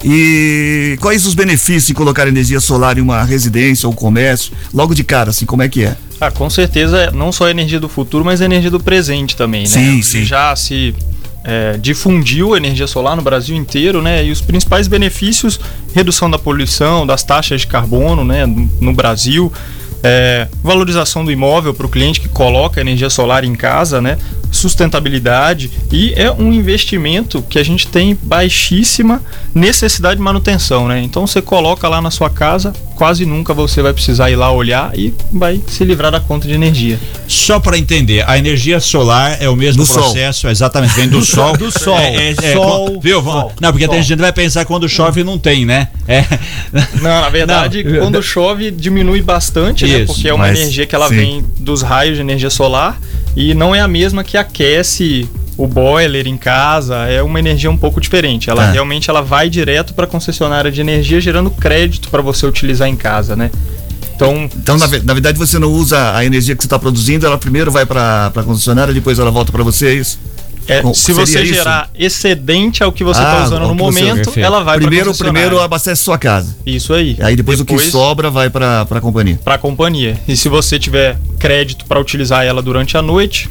E quais os benefícios em colocar energia solar em uma residência ou comércio? Logo de cara, assim, como é que é? Ah, com certeza, não só a energia do futuro, mas a energia do presente também, né? Sim, sim. Já se é, difundiu energia solar no Brasil inteiro, né? E os principais benefícios, redução da poluição, das taxas de carbono, né? No, no Brasil, é, valorização do imóvel para o cliente que coloca energia solar em casa, né? Sustentabilidade e é um investimento que a gente tem baixíssima necessidade de manutenção, né? Então você coloca lá na sua casa, quase nunca você vai precisar ir lá olhar e vai se livrar da conta de energia. Só para entender, a energia solar é o mesmo Do sol. processo, exatamente, vem do (laughs) sol. Do sol. É, é, é, Sol, com- viu? sol, não, porque tem sol. gente que vai pensar que quando chove não tem, né? É. Não, na (laughs) verdade, Não. quando chove diminui bastante, né? Isso, Porque é uma mas- energia que ela sim. vem dos raios de energia solar e não é a mesma que aquece o boiler em casa, é uma energia um pouco diferente. Ela Ah. realmente ela vai direto para a concessionária de energia, gerando crédito para você utilizar em casa, né? Então, Então, na, na verdade, você não usa a energia que você está produzindo, ela primeiro vai para a concessionária, depois ela volta para você, é isso? É, Com- se você isso? gerar excedente ao que você está Ah, usando no você- momento, Perfeito. ela vai primeiro, primeiro abastece sua casa. Isso aí. Aí depois, o que sobra vai para a companhia. para a companhia. E se você tiver crédito para utilizar ela durante a noite,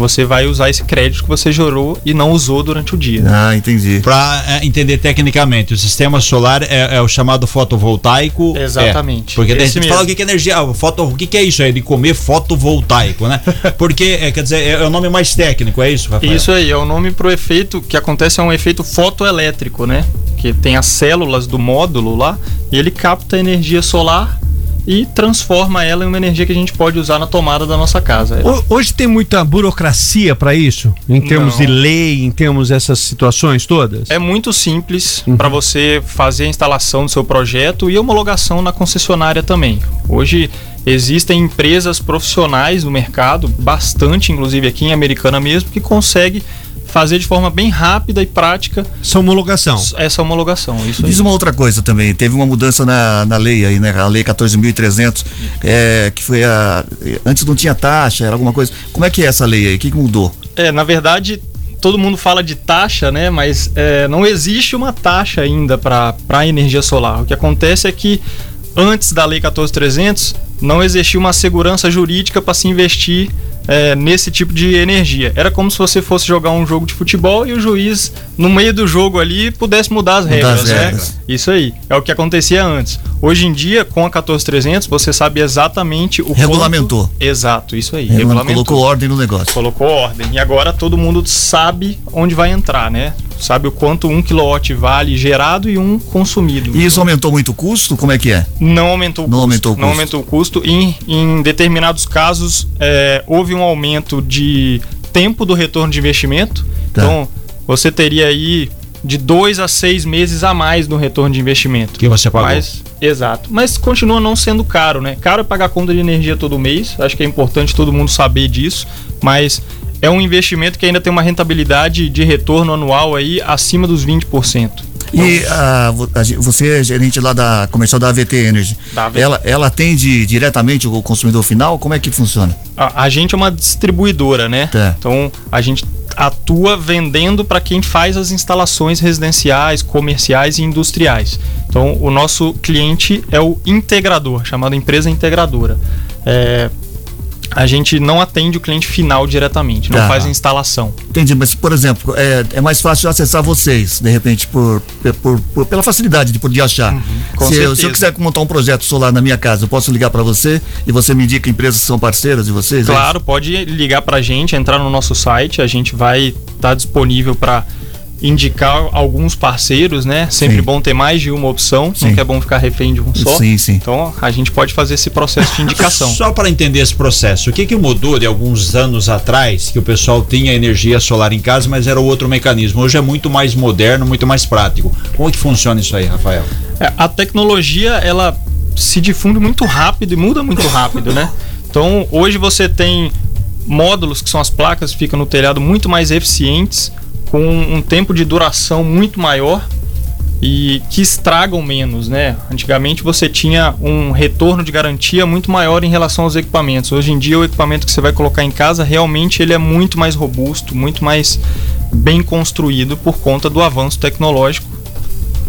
você vai usar esse crédito que você gerou e não usou durante o dia. Ah, entendi. Para entender tecnicamente, o sistema solar é, é o chamado fotovoltaico. Exatamente. É, porque daí a gente mesmo. fala o que é energia. ah, Foto, o que, é isso aí de comer fotovoltaico, né? (laughs) Porque, é, quer dizer, é o nome mais técnico, é isso, Rafael? Isso aí, é o nome pro efeito que acontece é um efeito fotoelétrico, né? Que tem as células do módulo lá e ele capta a energia solar e transforma ela em uma energia que a gente pode usar na tomada da nossa casa. Ho- Hoje tem muita burocracia para isso, em termos Não. de lei, em termos dessas situações todas. É muito simples Uhum. para você fazer a instalação do seu projeto e homologação na concessionária também. Hoje existem empresas profissionais no mercado, bastante inclusive aqui em Americana mesmo, que consegue fazer de forma bem rápida e prática essa homologação. Essa homologação, isso aí. Diz uma outra coisa também, teve uma mudança na, na lei aí, né? A lei 14.300, é, que foi a. Antes não tinha taxa, era alguma coisa. Como é que é essa lei aí? O que, que mudou? É, na verdade, todo mundo fala de taxa, né? Mas é, não existe uma taxa ainda para a energia solar. O que acontece é que antes da Lei 14300 não existia uma segurança jurídica para se investir é, nesse tipo de energia. Era como se você fosse jogar um jogo de futebol e o juiz, no meio do jogo ali, pudesse mudar as Mudar regras, as né? regras. Isso aí. É o que acontecia antes. Hoje em dia, com a 14300, você sabe exatamente o Regulamentou. quanto- Exato, isso aí. Regulamentou. Colocou ordem no negócio. Colocou ordem. E agora todo mundo sabe onde vai entrar, né? Sabe o quanto um kilowatt vale gerado e um consumido. E isso aumentou muito o custo? Como é que é? Não aumentou o Não custo. aumentou o Não custo. aumentou o custo. Em, em determinados casos, é, houve um aumento de tempo do retorno de investimento. Tá. Então, você teria aí de dois a seis meses a mais no retorno de investimento. Que você pagou. Mas, exato. Mas continua não sendo caro, né? Caro é pagar conta de energia todo mês. Acho que é importante todo mundo saber disso. Mas é um investimento que ainda tem uma rentabilidade de retorno anual aí acima dos 20%. E a você é gerente lá da comercial da AVT Energy. Da AVT. Ela, ela atende diretamente o consumidor final? Como é que funciona? A, a gente é uma distribuidora, né? Tá. Então a gente atua vendendo para quem faz as instalações residenciais, comerciais e industriais. Então o nosso cliente é o integrador, chamado empresa integradora. É, a gente não atende o cliente final diretamente, não Tá. faz a instalação. Entendi, mas por exemplo, é, é mais fácil acessar vocês, de repente, por, por- por- pela facilidade de poder achar. Uhum, se, eu, se eu quiser montar um projeto solar na minha casa, eu posso ligar para você e você me indica empresas que são parceiras de vocês? é Claro, pode ligar pra gente, entrar no nosso site, a gente vai estar disponível para indicar alguns parceiros, né? Sempre Sim. bom ter mais de uma opção, Sim. nunca é bom ficar refém de um só. Sim, sim. Então a gente pode fazer esse processo de indicação. (laughs) Só para entender esse processo, o que, que mudou de alguns anos atrás que o pessoal tinha energia solar em casa, mas era outro mecanismo? Hoje é muito mais moderno, muito mais prático. Como é que funciona isso aí, Rafael? É, a tecnologia ela se difunde muito rápido e muda muito rápido, né? Então hoje você tem módulos que são as placas que ficam no telhado muito mais eficientes, com um tempo de duração muito maior e que estragam menos, né? Antigamente você tinha um retorno de garantia muito maior em relação aos equipamentos. Hoje em dia o equipamento que você vai colocar em casa realmente ele é muito mais robusto, muito mais bem construído por conta do avanço tecnológico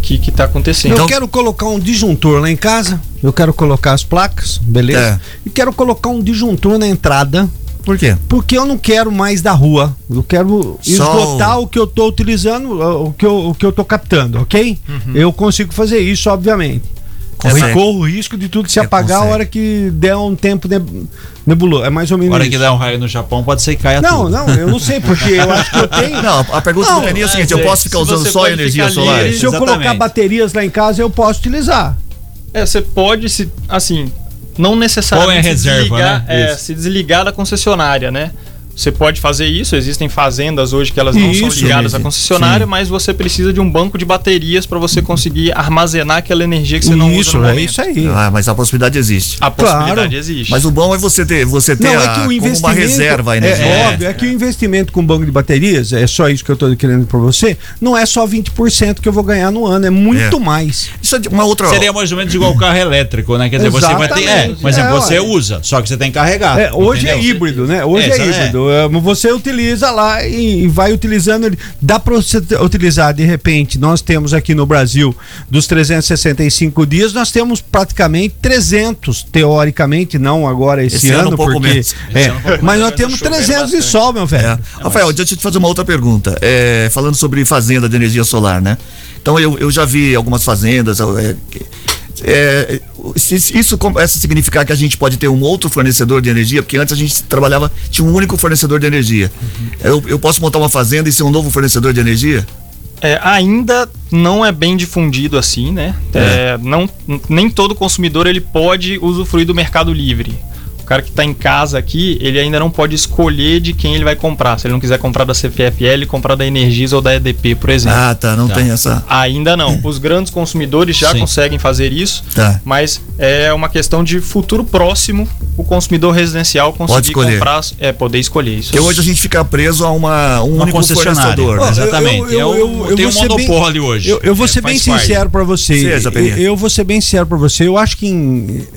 que está acontecendo. Eu quero colocar um disjuntor lá em casa, eu quero colocar as placas, beleza? É. E quero colocar um disjuntor na entrada. Por quê? Porque eu não quero mais da rua. Eu quero esgotar o que eu tô utilizando, o que eu, o que eu tô captando, ok? Uhum. Eu consigo fazer isso, obviamente. Consegue. Corro o risco de tudo se apagar a consegue. hora que der um tempo neb- nebuloso. É mais ou menos Na hora isso. que der um raio no Japão, pode ser que caia Não, tudo. não, eu não sei, porque eu acho que eu (laughs) tenho. Não, a pergunta do Peninha é a seguinte: eu posso ficar usando só energia solar? livre- Se eu colocar baterias lá em casa, eu posso utilizar. É, você pode se, assim, não necessariamente Qual é se reserva, desligar, né? é, se desligar da concessionária, né? Você pode fazer isso, existem fazendas hoje que elas não são Isso, ligadas à sim. concessionária, mas você precisa de um banco de baterias para você conseguir armazenar aquela energia que você não isso, usa no é momento. isso aí. Ah, mas a possibilidade existe. A possibilidade Claro. existe. Mas o bom é você ter, você ter Não, a- é que o investimento. uma reserva a energia. É, óbvio, é que o investimento com banco de baterias, é só isso que eu tô querendo pra você, não é só 20% que eu vou ganhar no ano, é muito É. mais. Isso é de uma outra. Seria mais ou menos igual o carro elétrico, né? Quer dizer, você vai ter. É, Exatamente. por exemplo, É, você usa, só que você tem que carregar. É, hoje é entendeu? híbrido, né? Hoje é, híbrido. É, Você utiliza lá e, vai utilizando ele. Dá para você utilizar de repente. Nós temos aqui no Brasil dos 365 dias, nós temos praticamente 300 teoricamente, não agora esse, Esse ano ano, um pouco porque menos. é, ano um pouco mas menos, nós tá temos chovendo 300 de bastante. sol, meu velho. É. Rafael, deixa eu te fazer uma outra pergunta. É, falando sobre fazenda de energia solar, né? Então eu, eu já vi algumas fazendas. é, é, isso começa a significar que a gente pode ter um outro fornecedor de energia, porque antes a gente trabalhava, tinha um único fornecedor de energia. Eu, eu posso montar uma fazenda e ser um novo fornecedor de energia? É, ainda não é bem difundido assim, né? É, não, nem todo consumidor ele pode usufruir do mercado livre. O cara que está em casa aqui, ele ainda não pode escolher de quem ele vai comprar. Se ele não quiser comprar da CPFL, comprar da Energisa ou da EDP, por exemplo. Ah, tá, não tem essa. Ainda não. (laughs) Os grandes consumidores já Sim. conseguem fazer isso, Tá. mas é uma questão de futuro próximo o consumidor residencial conseguir comprar, é poder escolher isso. Porque hoje a gente fica preso a uma, um Uma único concessionária. fornecedor. Ó, Exatamente. É o- tem um ser bem- monopólio hoje. Eu, eu vou É, ser bem sincero pra você. Seja, eu, eu vou ser bem sincero pra você. Eu acho que em-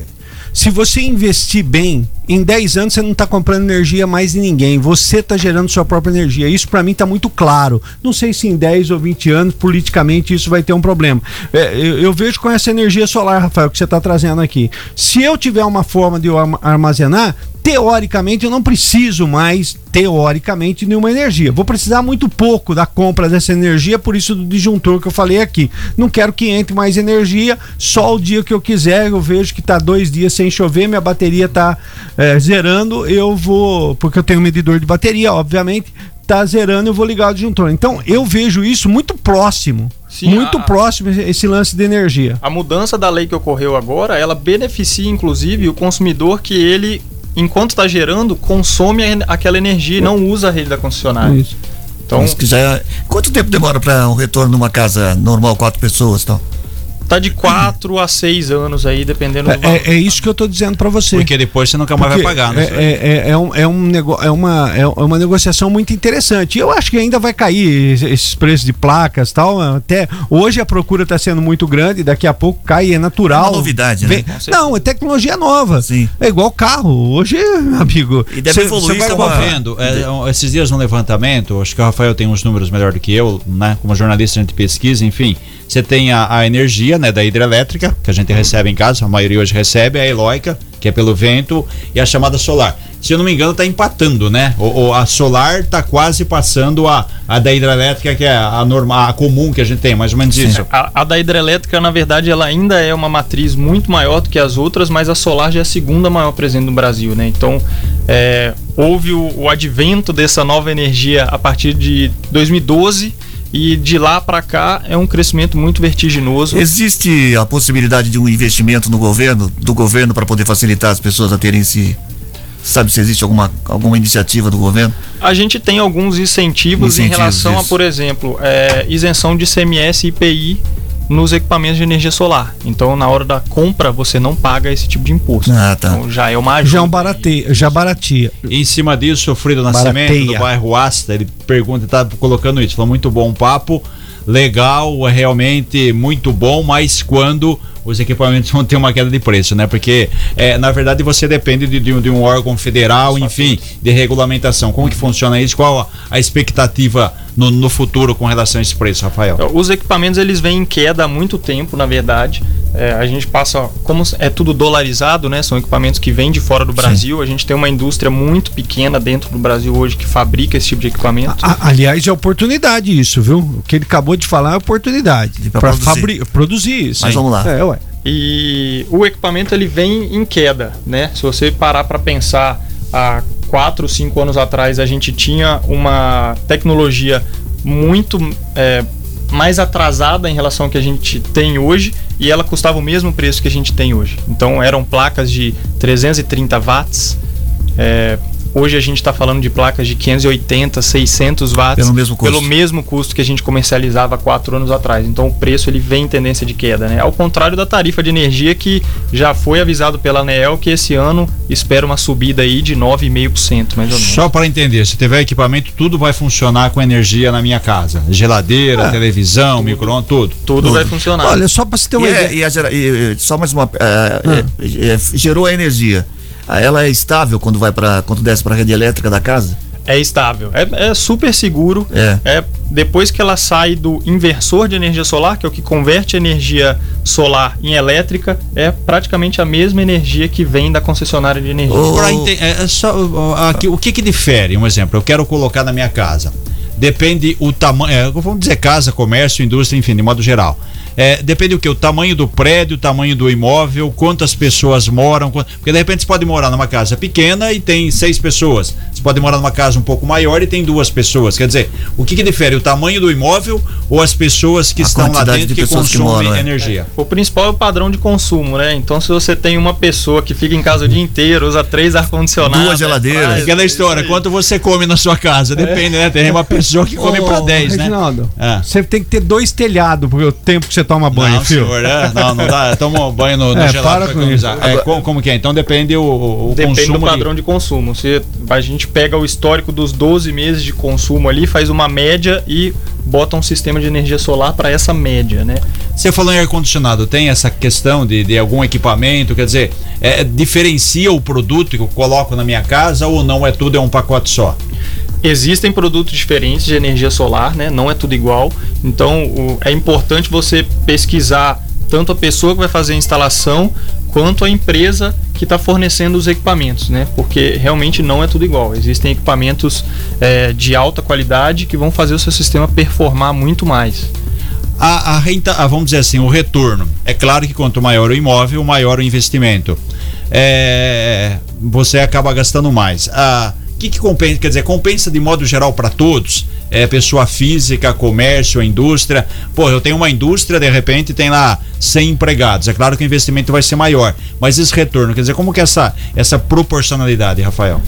se você investir bem, em 10 anos você não tá comprando energia mais de ninguém. Você tá gerando sua própria energia. Isso pra mim tá muito claro. Não sei se em 10 ou 20 anos, politicamente, isso vai ter um problema. É, eu, eu vejo com essa energia solar, Rafael, que você tá trazendo aqui. Se eu tiver uma forma de armazenar, teoricamente eu não preciso mais, teoricamente, de uma energia. Vou precisar muito pouco da compra dessa energia, por isso do disjuntor que eu falei aqui. Não quero que entre mais energia, só o dia que eu quiser, eu vejo que tá dois dias sem chover, minha bateria tá é, zerando, eu vou, porque eu tenho um medidor de bateria, obviamente, tá zerando, eu vou ligar o disjuntor. Então eu vejo isso muito próximo. Sim, muito a- próximo esse lance de energia. A mudança da lei que ocorreu agora, ela beneficia inclusive o consumidor que ele, enquanto está gerando, consome aquela energia e não usa a rede da concessionária. Isso. Então, já é- Quanto tempo demora para um retorno numa casa normal, quatro pessoas tal? Tá de 4 a 6 anos aí, dependendo do valor. É, é isso que eu tô dizendo pra você. Porque depois você nunca mais vai Porque pagar, né? É, é, é, um, é, um nego, é, uma, é uma negociação muito interessante. Eu acho que ainda vai cair es- esses preços de placas e tal. Até hoje a procura está sendo muito grande, daqui a pouco cai, é natural. É uma novidade, né? Vem-. Não, é tecnologia nova. Sim. É igual carro. Hoje, (laughs) amigo. E deve cê- evoluir cê vai com Estava a- vendo, é, esses dias no levantamento, acho que o Rafael tem uns números melhor do que eu, né? Como jornalista a gente pesquisa, enfim. Você tem a, a energia, né, da hidrelétrica, que a gente recebe em casa, a maioria hoje recebe, a eólica, que é pelo vento, e a chamada solar. Se eu não me engano, tá empatando, né? O, o- a solar tá quase passando a, a da hidrelétrica, que é a normal, a comum que a gente tem, mais ou menos isso. A, a da hidrelétrica, na verdade, ela ainda é uma matriz muito maior do que as outras, mas a solar já é a segunda maior presente no Brasil, né? Então, é, houve o, o advento dessa nova energia a partir de 2012 e de lá para cá é um crescimento muito vertiginoso. Existe a possibilidade de um investimento no governo, do governo para poder facilitar as pessoas a terem esse. Sabe se existe alguma, alguma iniciativa do governo? A gente tem alguns incentivos, em Incentivos, relação a, por exemplo, é, isenção de CMS e IPI nos equipamentos de energia solar. Então, na hora da compra, você não paga esse tipo de imposto. Ah, tá. Então, já é uma ajuda. Já, é um barateia, já baratia. E em cima disso, o Frido Nascimento, Barateia. do bairro Asta, ele pergunta, tá colocando isso, falou muito bom papo, legal, é realmente muito bom, mas quando os equipamentos vão ter uma queda de preço, né? Porque, é, na verdade, você depende de, de um- de um órgão federal, enfim, de regulamentação. Como que funciona isso? Qual a, expectativa no, no futuro com relação a esse preço, Rafael? Os equipamentos eles vêm em queda há muito tempo, na verdade. É, a gente passa, como é tudo dolarizado, né? São equipamentos que vêm de fora do Brasil. A gente tem uma indústria muito pequena dentro do Brasil hoje que fabrica esse tipo de equipamento. A- aliás, é oportunidade isso, viu? O que ele acabou de falar é oportunidade. pra Para produzir. produzir. isso. Mas vamos lá. É, ué. E o equipamento ele vem em queda, né? Se você parar para pensar, há 4, 5 anos atrás a gente tinha uma tecnologia muito é, mais atrasada em relação ao que a gente tem hoje e ela custava o mesmo preço que a gente tem hoje. Então eram placas de 330 watts. é, hoje a gente está falando de placas de 580, 600 watts Pelo mesmo custo. pelo mesmo custo que a gente comercializava quatro anos atrás. Então o preço ele vem em tendência de queda, né? Ao contrário da tarifa de energia que já foi avisado pela ANEEL que esse ano espera uma subida aí de 9,5%, mais ou menos. Só para entender, se tiver equipamento, tudo vai funcionar com energia na minha casa. Geladeira, É. televisão, micro-ondas, tudo. Tudo vai funcionar. Olha, só para você ter E, uma é- ideia. e a e- e só mais uma. é, é, é, gerou a energia. Ah, Ela é estável quando vai para quando desce para a rede elétrica da casa? É estável. É, é super seguro. É. Depois que ela sai do inversor de energia solar, que é o que converte a energia solar em elétrica, é praticamente a mesma energia que vem da concessionária de energia. Ente- é, é só, aqui, o que que difere? Um exemplo, eu quero colocar na minha casa. Depende o tamanho, é, vamos dizer casa, comércio, indústria, enfim, de modo geral. É, depende o que? O tamanho do prédio, o tamanho do imóvel, quantas pessoas moram. Porque de repente você pode morar numa casa pequena e tem seis pessoas. Pode morar numa casa um pouco maior e tem duas pessoas. Quer dizer, o que, que difere? O tamanho do imóvel ou as pessoas que A estão lá dentro de que pessoas que consomem moram, é. energia? O principal é o padrão de consumo, né? Então, se você tem uma pessoa que fica em casa o dia inteiro, usa três ar-condicionados, Duas geladeiras. faz- Aquela história, quanto você come na sua casa? Depende, né? Tem uma pessoa que come Ô, pra 10, né? Reginaldo, Ah. você tem que ter dois telhados porque o tempo que você toma banho, não, filho. senhor, é, não, não dá. Toma um banho no, no (laughs) É, gelado para com economizar. isso. É, como, como que é? Então depende o, o Depende consumo do padrão ali. de consumo. Se a gente pega o histórico dos 12 meses de consumo ali, faz uma média e bota um sistema de energia solar para essa média, né? Você falou em ar-condicionado, tem essa questão de, de algum equipamento, quer dizer, é, diferencia o produto que eu coloco na minha casa ou não é tudo, é um pacote só? Existem produtos diferentes de energia solar, né? Não é tudo igual. Então, o- é importante você pesquisar tanto a pessoa que vai fazer a instalação quanto a empresa que está fornecendo os equipamentos, né? Porque realmente não é tudo igual. Existem equipamentos é, de alta qualidade que vão fazer o seu sistema performar muito mais. A, a renta, a, vamos dizer assim, o retorno. É claro que quanto maior o imóvel, maior o investimento. É, você acaba gastando mais. A, que, que compensa? Quer dizer, compensa de modo geral para todos? É pessoa física, comércio, indústria. Pô, eu tenho uma indústria, de repente tem lá 100 empregados. É claro que o investimento vai ser maior. Mas esse retorno, quer dizer, como que é essa, essa proporcionalidade, Rafael?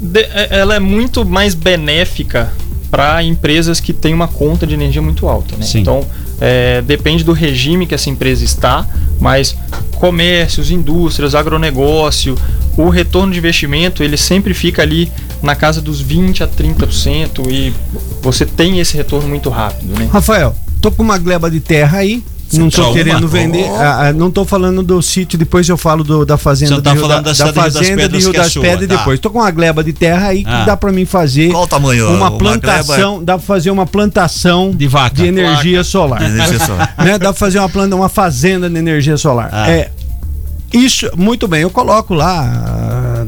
De- é- ela é muito mais benéfica para empresas que têm uma conta de energia muito alta. Né? Sim. Então, é, depende do regime que essa empresa está, mas comércios, indústrias, agronegócio, o retorno de investimento ele sempre fica ali na casa dos 20 a 30% e você tem esse retorno muito rápido. Né? Rafael, tô com uma gleba de terra aí. Não uma? querendo vender. Ah, ah, não tô falando do sítio, depois eu falo do- da fazenda Você tá Rio falando da Rio das fazenda de Pedras, Rio é das sua, Pedras tá. depois. Tô com uma gleba de terra aí que Ah. dá pra mim fazer Qual o tamanho? uma Uma plantação, dá pra fazer uma plantação De vaca. de energia solar. De energia solar. (laughs) né? Dá pra fazer uma planta, uma fazenda de energia solar. Ah. É, isso, muito bem, eu coloco lá ah,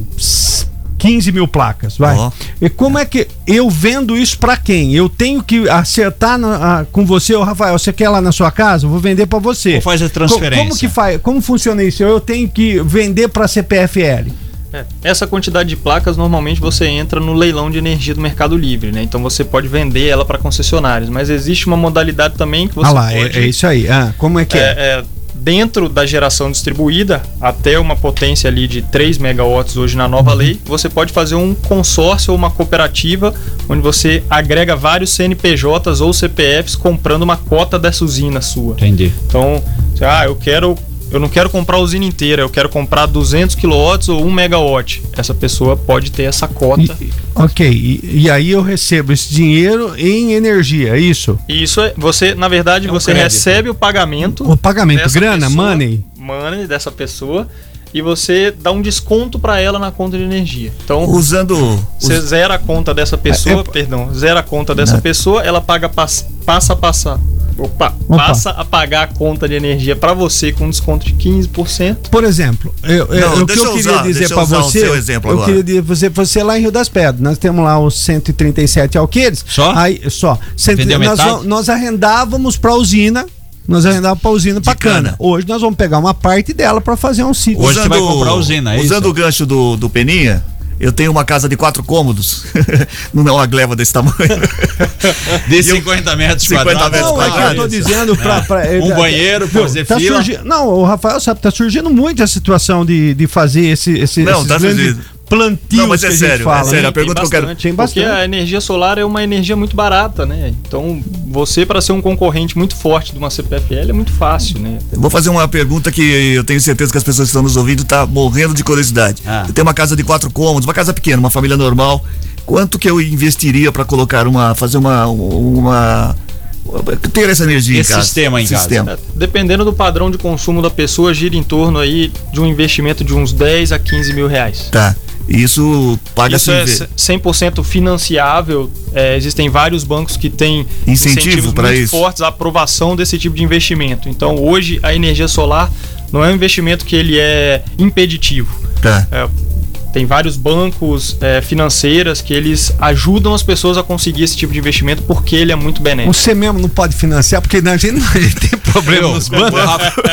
15 mil placas, vai. E como é que eu vendo isso pra quem? Eu tenho que acertar na- ah, com você, ô Rafael, você quer lá na sua casa? Eu vou vender pra você. Ou faz a Co- transferência? Como que faz? Como funciona isso? Eu tenho que vender pra CPFL. É, Essa quantidade de placas normalmente você entra no leilão de energia do Mercado Livre, né? Então você pode vender ela para concessionários, mas existe uma modalidade também que você ah lá, é- pode é, isso aí. Ah, como é que é? é, é, dentro da geração distribuída, até uma potência ali de 3 megawatts hoje na Uhum. nova lei, você pode fazer um consórcio ou uma cooperativa onde você agrega vários CNPJs ou CPFs comprando uma cota dessa usina sua. Entendi. Então, ah, eu quero eu não quero comprar a usina inteira, eu quero comprar 200 kW ou 1 megawatt. Essa pessoa pode ter essa cota. Ok, e, e aí eu recebo esse dinheiro em energia, é isso? E isso é, você, na verdade, É um você crédito. recebe o pagamento O pagamento, grana, pessoa, money. money dessa pessoa e você dá um desconto para ela na conta de energia. Então, Usando. você zera a conta dessa pessoa, É, perdão, zera a conta dessa É. pessoa, ela paga pass- passa a passar. Opa, Opa. passa a pagar a conta de energia para você com desconto de 15%. Por exemplo, eu, eu- Não, o que eu eu queria usar, dizer para você, seu exemplo eu agora. queria dizer pra você, você lá em Rio das Pedras, nós temos lá os 137 alqueires. Só? Aí, só. Cento- nós, nós arrendávamos pra usina, nós arrendávamos pra usina pra cana. cana. Hoje nós vamos pegar uma parte dela pra fazer um sítio. Hoje você vai comprar a usina, é Usando isso? o gancho do, do Peninha, eu tenho uma casa de quatro cômodos. (laughs) não é uma gleba desse tamanho. (laughs) De 50 metros 50 quadrados. metros Não, é que eu tô quadrados. dizendo pra. pra Um tá- banheiro, viu, fazer tá fila. surgindo- não, o Rafael sabe, tá surgindo muito a situação de, de fazer esse, esse, Não, esses tá grandes surgindo. Plantios Não, mas é que a gente sério, é fala. sério, né? a pergunta que eu quero- Tem Porque bastante. a energia solar é uma energia muito barata, né? Então, você para ser um concorrente muito forte de uma CPFL é muito fácil, né? Vou fazer uma pergunta que eu tenho certeza que as pessoas que estão nos ouvindo estão morrendo de curiosidade. Ah. Eu tenho uma casa de quatro cômodos, uma casa pequena, uma família normal. Quanto que eu investiria para colocar uma, fazer uma, uma, ter essa energia Esse em casa? sistema em casa. Sistema. É, Dependendo do padrão de consumo da pessoa, gira em torno aí de um investimento de uns 10 a 15 mil reais. Tá. Isso paga Isso é 100% financiável. É, existem vários bancos que têm Incentivo incentivos muito isso. fortes à aprovação desse tipo de investimento. Então, hoje, a energia solar não é um investimento que ele é impeditivo. Tá. É, tem vários bancos é, financeiras que eles ajudam as pessoas a conseguir esse tipo de investimento porque ele é muito benéfico. Você mesmo não pode financiar, porque a gente não (laughs) tem problema nos bancos.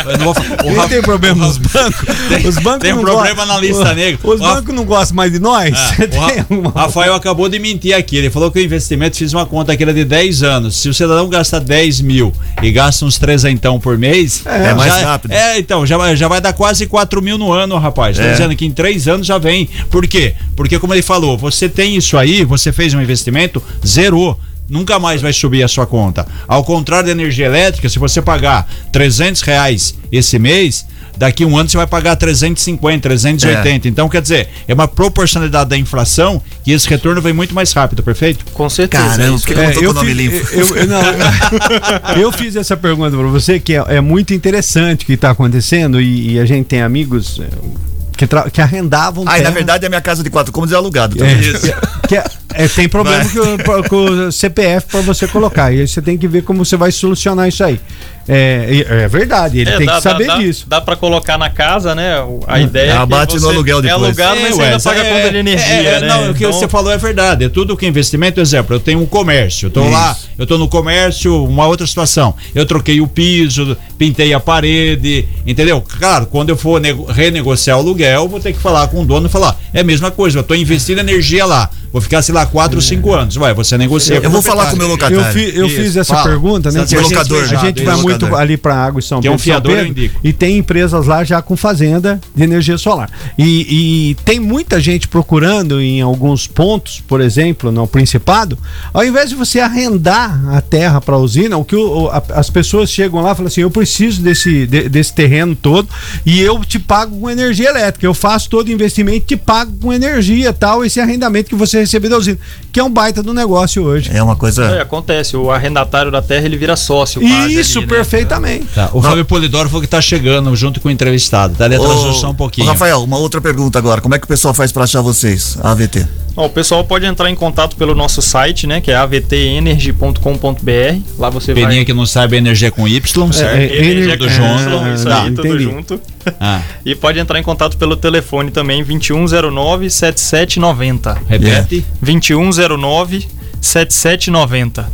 eu não o Rafa- tem problema nos bancos. (laughs) Os bancos tem não problema na lista negra. Os bancos não gostam mais de nós. Ah, (laughs) o Rafael acabou de mentir aqui. Ele falou que o investimento fiz uma conta que era de 10 anos. Se o cidadão gasta 10 mil e gasta uns trezentão por mês, É mais já- rápido. É, então, já, vai- já vai dar quase 4 mil no ano, rapaz. É. dizendo que em 3 anos já vem. Por quê? Porque, como ele falou, você tem isso aí, você fez um investimento, zerou. Nunca mais vai subir a sua conta. Ao contrário da energia elétrica, se você pagar 300 reais esse mês, daqui um ano você vai pagar 350, 380. Então, quer dizer, é uma proporcionalidade da inflação que esse retorno vem muito mais rápido, perfeito? Com certeza. Caramba, por que eu com o nome fiz- limpo? eu- eu- não, (laughs) eu fiz essa pergunta pra você, que é, é muito interessante o que tá acontecendo e, e a gente tem amigos é, que, que arrendavam Ah, e na terra. verdade é minha casa de quatro cômodos é alugado. Tá? É, que é- é, tem problema que o- com o CPF para você colocar. E aí você tem que ver como você vai solucionar isso aí. É, é verdade, ele É, tem dá- que saber dá, dá- disso. Dá pra colocar na casa, né? A ideia é que Abate no você aluguel é depois. alugado, mas você ainda Wes, paga a conta de energia, é, né? Não, o que Então- você falou é verdade. É tudo que é investimento. Exemplo, eu tenho um comércio. Eu tô Isso. lá, eu tô no comércio, uma outra situação. Eu troquei o piso, pintei a parede, entendeu? Claro, quando eu for nego- renegociar o aluguel, vou ter que falar com o dono e falar: é a mesma coisa, eu tô investindo energia lá. Vou ficar, sei lá, 4 ou 5 anos. Vai, você negocia. Eu vou falar com o meu Eu, locatário. fi- eu Isso, fiz essa fala. pergunta, né? Você que a é gente, locador a gente é vai muito locador. ali para Água e São Que é um Pedro, fiador, eu Pedro, indico. e tem empresas lá já com fazenda de energia solar. E, e tem muita gente procurando em alguns pontos, por exemplo, no Principado, ao invés de você arrendar a terra para a usina, o que o- o- a- as pessoas chegam lá e falam assim: eu preciso desse, de- desse terreno todo e eu te pago com energia elétrica. Eu faço todo o investimento e te pago com energia tal, esse arrendamento que você recebe da usina, que é um baita do negócio hoje. É uma coisa. É, acontece, o arrendatário da terra ele vira sócio. quase Isso, ali, né? perfeitamente. Tá, o Fábio Polidoro falou que tá chegando junto com o entrevistado. Tá ali atrasou só um pouquinho. Ô, Rafael, uma outra pergunta agora. Como é que o pessoal faz pra achar vocês, a AVT? O pessoal pode entrar em contato pelo nosso site, né? Que é avtenergy.com.br. Lá você Peninha vai. que não sabe energia com Y, certo? é, Energia tudo com junto. Y, isso Tá, aí, tudo entendi. junto. Ah, (laughs) E pode entrar em contato pelo telefone também, 2109-7790. repete. 2109-7790.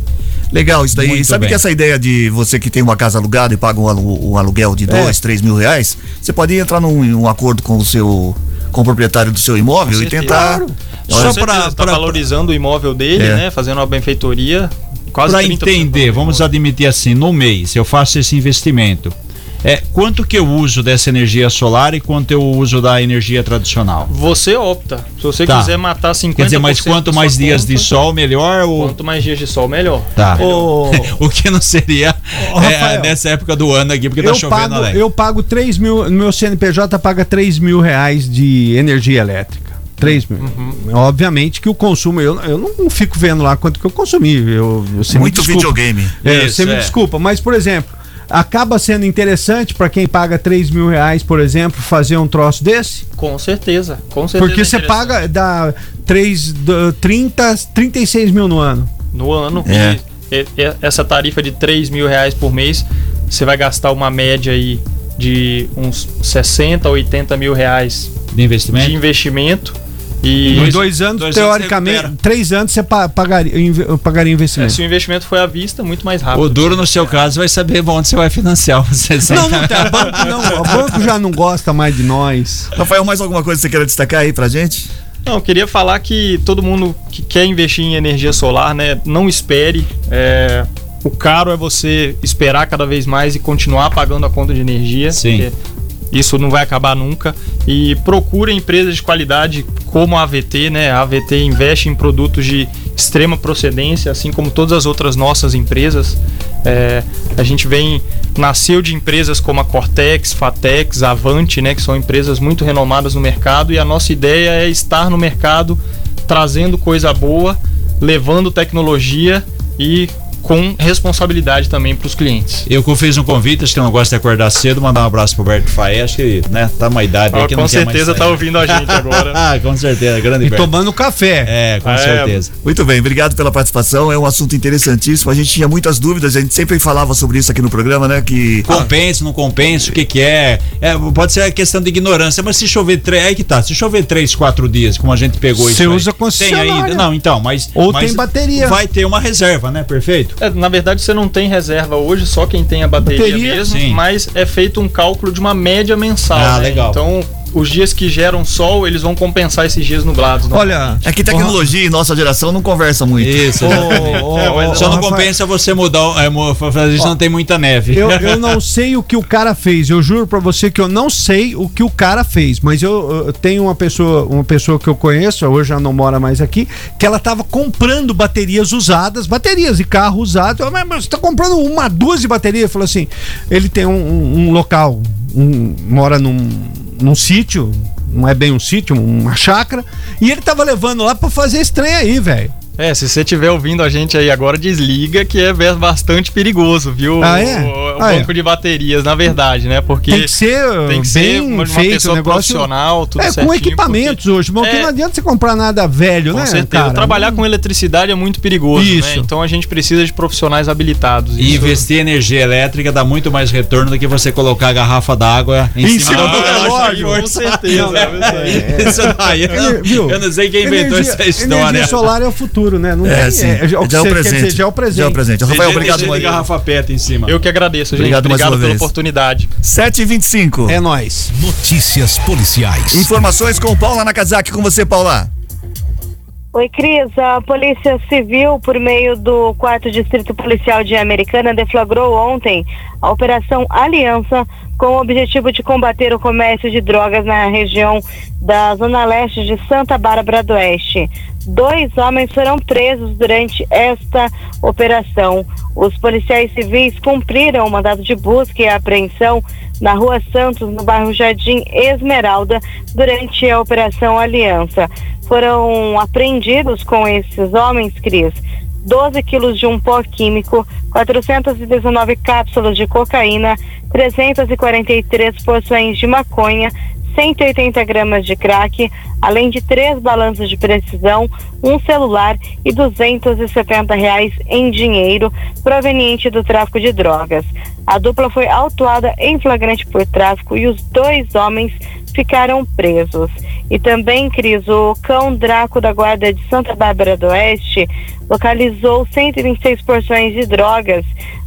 Legal, isso daí. Muito Sabe bem. que essa ideia de você que tem uma casa alugada e paga um, alu- um aluguel de É. dois, três mil reais, você pode entrar num, em um acordo com o seu com o proprietário do seu imóvel Com e certeza. tentar. Só Só pra- para pra- valorizando o imóvel dele, É. né? Fazendo uma benfeitoria. Quase Para 30% entender, vamos admitir assim, no mês eu faço esse investimento. É, quanto que eu uso dessa energia solar e quanto eu uso da energia tradicional? Você opta. Se você Tá. quiser matar 50% Quer dizer, mas quanto mais sua dias conta, de sol, melhor? Ou... Quanto mais dias de sol, melhor. Tá. Ô, (laughs) O que não seria Ô, é, Rafael, nessa época do ano aqui, porque tá eu chovendo pago, além. eu pago 3 mil, no meu CNPJ paga 3 mil reais de energia elétrica. 3 mil. Uhum. Obviamente que o consumo, eu, eu não fico vendo lá quanto que eu consumi. Eu, você me Muito videogame. É, Isso, você me é. desculpa, mas por exemplo, acaba sendo interessante para quem paga 3 mil reais, por exemplo, fazer um troço desse? Com certeza. Com certeza. Porque é você paga dá 3, 30, 36 mil no ano. No ano. É. E, e- essa tarifa de 3 mil reais por mês, você vai gastar uma média aí de uns 60, 80 mil reais De investimento? de investimento. E Em dois anos, dois anos teoricamente, recupera. três anos você pa- pagaria, pagaria é, investimento. se o investimento foi à vista, muito mais rápido. O duro no seu caso vai saber onde você vai financiar. Você Não, não tem. O banco, não, o banco já não gosta mais de nós. Rafael, mais alguma coisa que você queira destacar aí pra gente? Não, eu queria falar que todo mundo que quer investir em energia solar, né, não espere. é, o caro é você esperar cada vez mais e continuar pagando a conta de energia. Sim. Isso não vai acabar nunca. E procure empresas de qualidade como a AVT, né? A AVT investe em produtos de extrema procedência, assim como todas as outras nossas empresas. É, a gente vem nasceu de empresas como a Cortex, Fatex, Avante, né, que são empresas muito renomadas no mercado e a nossa ideia é estar no mercado trazendo coisa boa, levando tecnologia e com responsabilidade também para os clientes. Eu que fiz um convite, acho que não gosta de acordar cedo, mandar um abraço pro Berto Faé, acho que, né, tá uma idade Ah, aí que com não quer mais certeza tá ouvindo a gente agora. Ah, (laughs) com certeza, grande E Berto. tomando café. É, com É, certeza. Muito bem, obrigado pela participação. É um assunto interessantíssimo. A gente tinha muitas dúvidas, a gente sempre falava sobre isso aqui no programa, né? Que. Compensa, não compensa, o que que é? É, Pode ser a questão de ignorância, mas se chover três, aí que tá, se chover três, quatro dias, como a gente pegou isso Você aí, usa tem concessionária. ainda, não, então, mas... Ou mas tem bateria. Vai ter uma reserva, né, perfeito? É, na verdade, você não tem reserva hoje, só quem tem a bateria, Bateria, mesmo, sim. mas é feito um cálculo de uma média mensal. Ah, né? legal. Então, os dias que geram sol, eles vão compensar esses dias nublados. né? Olha, É que tecnologia e nossa geração não conversa muito. Isso, exatamente. ô, É, mas Só não Rafael, compensa você mudar, é, fazer isso não tem muita neve. Eu, eu (laughs) não sei o que o cara fez. Eu juro pra você que eu não sei o que o cara fez. Mas eu, eu tenho uma pessoa, uma pessoa que eu conheço, hoje já não mora mais aqui, que ela tava comprando baterias usadas, baterias de carro usado. Eu, mas mas você tá comprando uma, duas de bateria? Ele falou assim: ele tem um, um- um local, um- mora num, num sítio, não é bem um sítio, uma chácara, e ele tava levando lá pra fazer esse aí, velho. É, se você estiver ouvindo a gente aí agora, desliga que é bastante perigoso, viu? Ah, é? O, o Ah, é. banco de baterias, na verdade, né? Porque Tem que ser, tem que bem ser uma, uma feito pessoa o negócio. profissional, tudo é, com certinho, equipamentos hoje, porque É. não adianta você comprar nada velho, Com né? certeza. cara? Trabalhar com eletricidade é muito perigoso, Isso. né? Então a gente precisa de profissionais habilitados. E Isso- investir em energia elétrica dá muito mais retorno do que você colocar a garrafa d'água em, Em cima, do do relógio. Com certeza. é Isso daí, eu, não, Viu? eu não sei quem inventou energia, essa história. Energia solar é o futuro, né? Não É, tem, sim. é, é, Já é o presente. dizer, já é o presente. Já é o presente. Rafael, obrigado, mano. garrafa PET em cima. Eu que agradeço, gente. Obrigado mais Obrigado uma pela vez. oportunidade. 7h25. É nóis. Notícias policiais. Informações com Paula Nakazaki. Com você, Paula. Oi, Cris. A Polícia Civil, por meio do 4 Distrito Policial de Americana, deflagrou ontem a Operação Aliança com o objetivo de combater o comércio de drogas na região da Zona Leste de Santa Bárbara do Oeste. Dois homens foram presos durante esta operação. Os policiais civis cumpriram o mandado de busca e apreensão na Rua Santos, no bairro Jardim Esmeralda, durante a Operação Aliança. Foram apreendidos com esses homens, Cris, 12 quilos de um pó químico, 419 cápsulas de cocaína, 343 porções de maconha, 180 gramas de crack, além de três balanços de precisão, um celular e 270 reais em dinheiro proveniente do tráfico de drogas. A dupla foi autuada em flagrante por tráfico e os dois homens ficaram presos. E também, Cris, o cão Draco da Guarda de Santa Bárbara do Oeste localizou 126 porções de drogas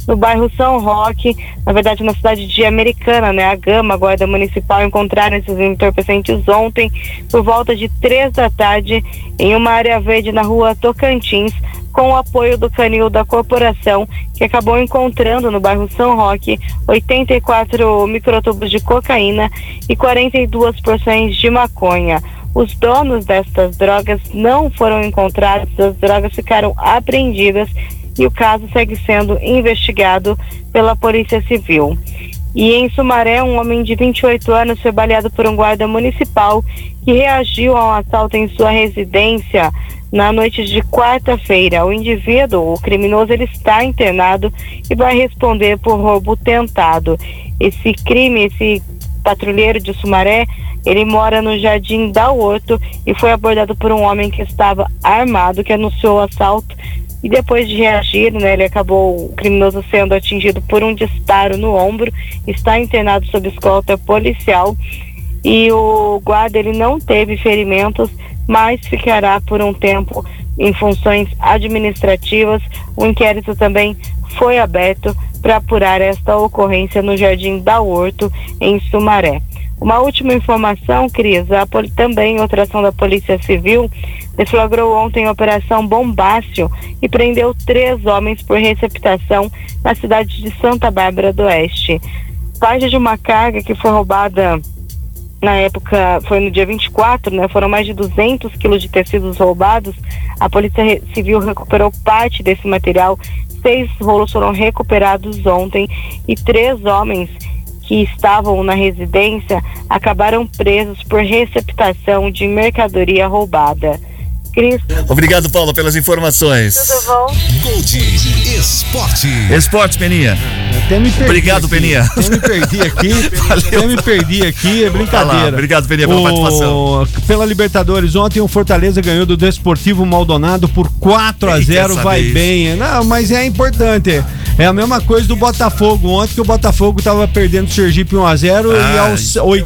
no bairro São Roque, na verdade na cidade de Americana, né? A Gama, a Guarda Municipal, encontraram esses entorpecentes ontem por volta de três da tarde em uma área verde na rua Tocantins, com o apoio do canil da corporação, que acabou encontrando no bairro São Roque 84 microtubos de cocaína e 42 porções de maconha. Os donos destas drogas não foram encontrados, as drogas ficaram apreendidas e o caso segue sendo investigado pela Polícia Civil. E em Sumaré, um homem de 28 anos foi baleado por um guarda municipal que reagiu a um assalto em sua residência na noite de quarta-feira. O indivíduo, o criminoso, ele está internado e vai responder por roubo tentado. Esse crime, esse patrulheiro de Sumaré, ele mora no Jardim da Horto e foi abordado por um homem que estava armado, que anunciou o assalto. E depois de reagir, né, ele acabou, o criminoso sendo atingido por um disparo no ombro, está internado sob escolta policial. E o guarda ele não teve ferimentos, mas ficará por um tempo em funções administrativas. O inquérito também foi aberto para apurar esta ocorrência no Jardim da Horto, em Sumaré. Uma última informação, Cris, a também outra ação da Polícia Civil deflagrou ontem a Operação Bombácio e prendeu três homens por receptação na cidade de Santa Bárbara do Oeste. Parte de uma carga que foi roubada na época, foi no dia 24, né? Foram mais de 200 quilos de tecidos roubados. A Polícia Civil recuperou parte desse material. Seis rolos foram recuperados ontem e três homens que estavam na residência acabaram presos por receptação de mercadoria roubada. Cris. Obrigado, Paulo, pelas informações. Tudo bom? Gold Esporte. Esporte, Peninha. Até me perdi Obrigado, aqui. Peninha. Até me perdi aqui. (laughs) Até me perdi aqui, é brincadeira. lá, obrigado, Peninha, pela O- participação. Pela Libertadores, ontem o Fortaleza ganhou do Desportivo Maldonado por 4 a Quem quer 0 saber vai isso? bem. Não, mas é importante. É a mesma coisa do Botafogo. Ontem que o Botafogo tava perdendo o Sergipe 1 a 0 e Ah, aos, oit-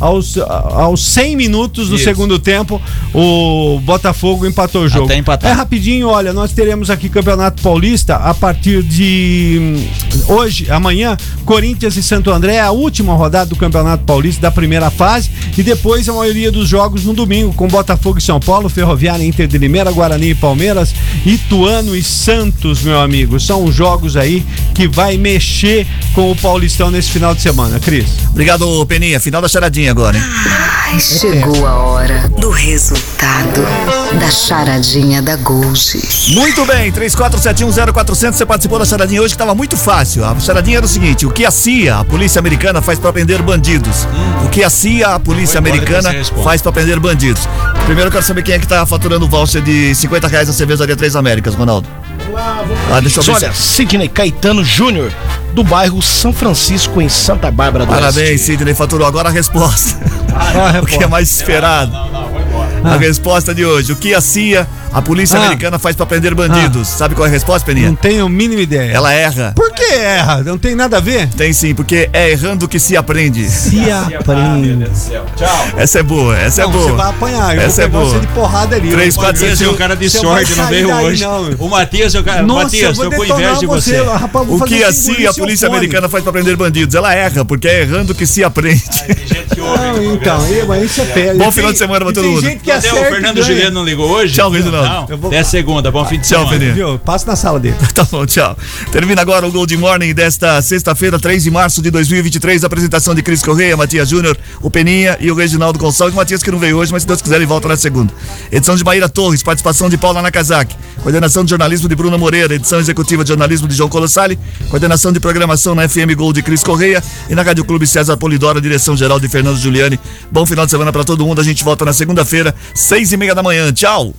aos, aos 100 minutos do Isso. segundo tempo, o Botafogo empatou o jogo. Até empatar. É rapidinho, olha, nós teremos aqui Campeonato Paulista a partir de hum, hoje, amanhã, Corinthians e Santo André, a última rodada do Campeonato Paulista da primeira fase, e depois a maioria dos jogos no domingo, com Botafogo e São Paulo, Ferroviária, Inter de Limeira, Guarani e Palmeiras, Ituano e Santos, meu amigo. São os jogos aí que vai mexer com o Paulistão nesse final de semana, Cris. Obrigado, Peninha. Final da charadinha agora, hein? Ai, chegou a hora do resultado da charadinha da Gold. Muito bem, 34710400, você participou da charadinha hoje que estava muito fácil. A charadinha era o seguinte: o que a CIA, a polícia americana, faz para prender bandidos? O que a CIA, a polícia americana, faz para prender bandidos? Primeiro eu quero saber quem é que tá faturando o voucher de 50 reais na cervejaria Três Américas, Ronaldo. Ah, deixa eu ver. Olha, se- Sidney Caetano Júnior, do bairro São Francisco, em Santa Bárbara do Parabéns, Oeste. Sidney, faturou agora a resposta. (laughs) o que é mais esperado? A resposta de hoje: o que a CIA, a polícia Ah. americana, faz para prender bandidos? Sabe qual é a resposta, Peninha? Não tenho a mínima ideia. Ela erra. Por que erra? Não tem nada a ver? Tem sim, porque é errando que se aprende. Se (laughs) aprende. Essa é boa, essa Não, é boa. Você vai apanhar. Eu Essa vou é boa. você de porrada ali. Três, Eu- quatro, Matias é um cara de Você sorte, não veio hoje. não. O Matias é o cara. Nossa, Matias, eu tô com inveja de detonar você. rapaz, vou O fazer que a você CIA, a polícia fone. americana, faz para prender bandidos? Ela erra, porque é errando que se aprende. Não, então, aí, mas isso é pé. Bom final de semana pra todo tem mundo. O Fernando. Juliano não ligou hoje? Tchau, Reginaldo. Não. Até segunda. Bom fim de Tchau, semana. Peninha. Viu? Passa na sala dele. (laughs) Tá bom, tchau. Termina agora o Gold Morning desta sexta-feira, 3 de março de 2023. Apresentação de Cris Correia, Matias Júnior, o Peninha e o Reginaldo Gonçalves. O Matias que não veio hoje, mas se Deus quiser ele volta na segunda. Edição de Maíra Torres, participação de Paula Nakazaki. Coordenação de jornalismo de Bruna Moreira. Edição executiva de jornalismo de João Colossali. Coordenação de programação na FM Gold de Cris Correia. E na Rádio Clube César Polidora, direção geral de Fernando Giuliani. Bom final de semana pra todo mundo. A gente volta na segunda-feira, seis e meia da manhã. Tchau!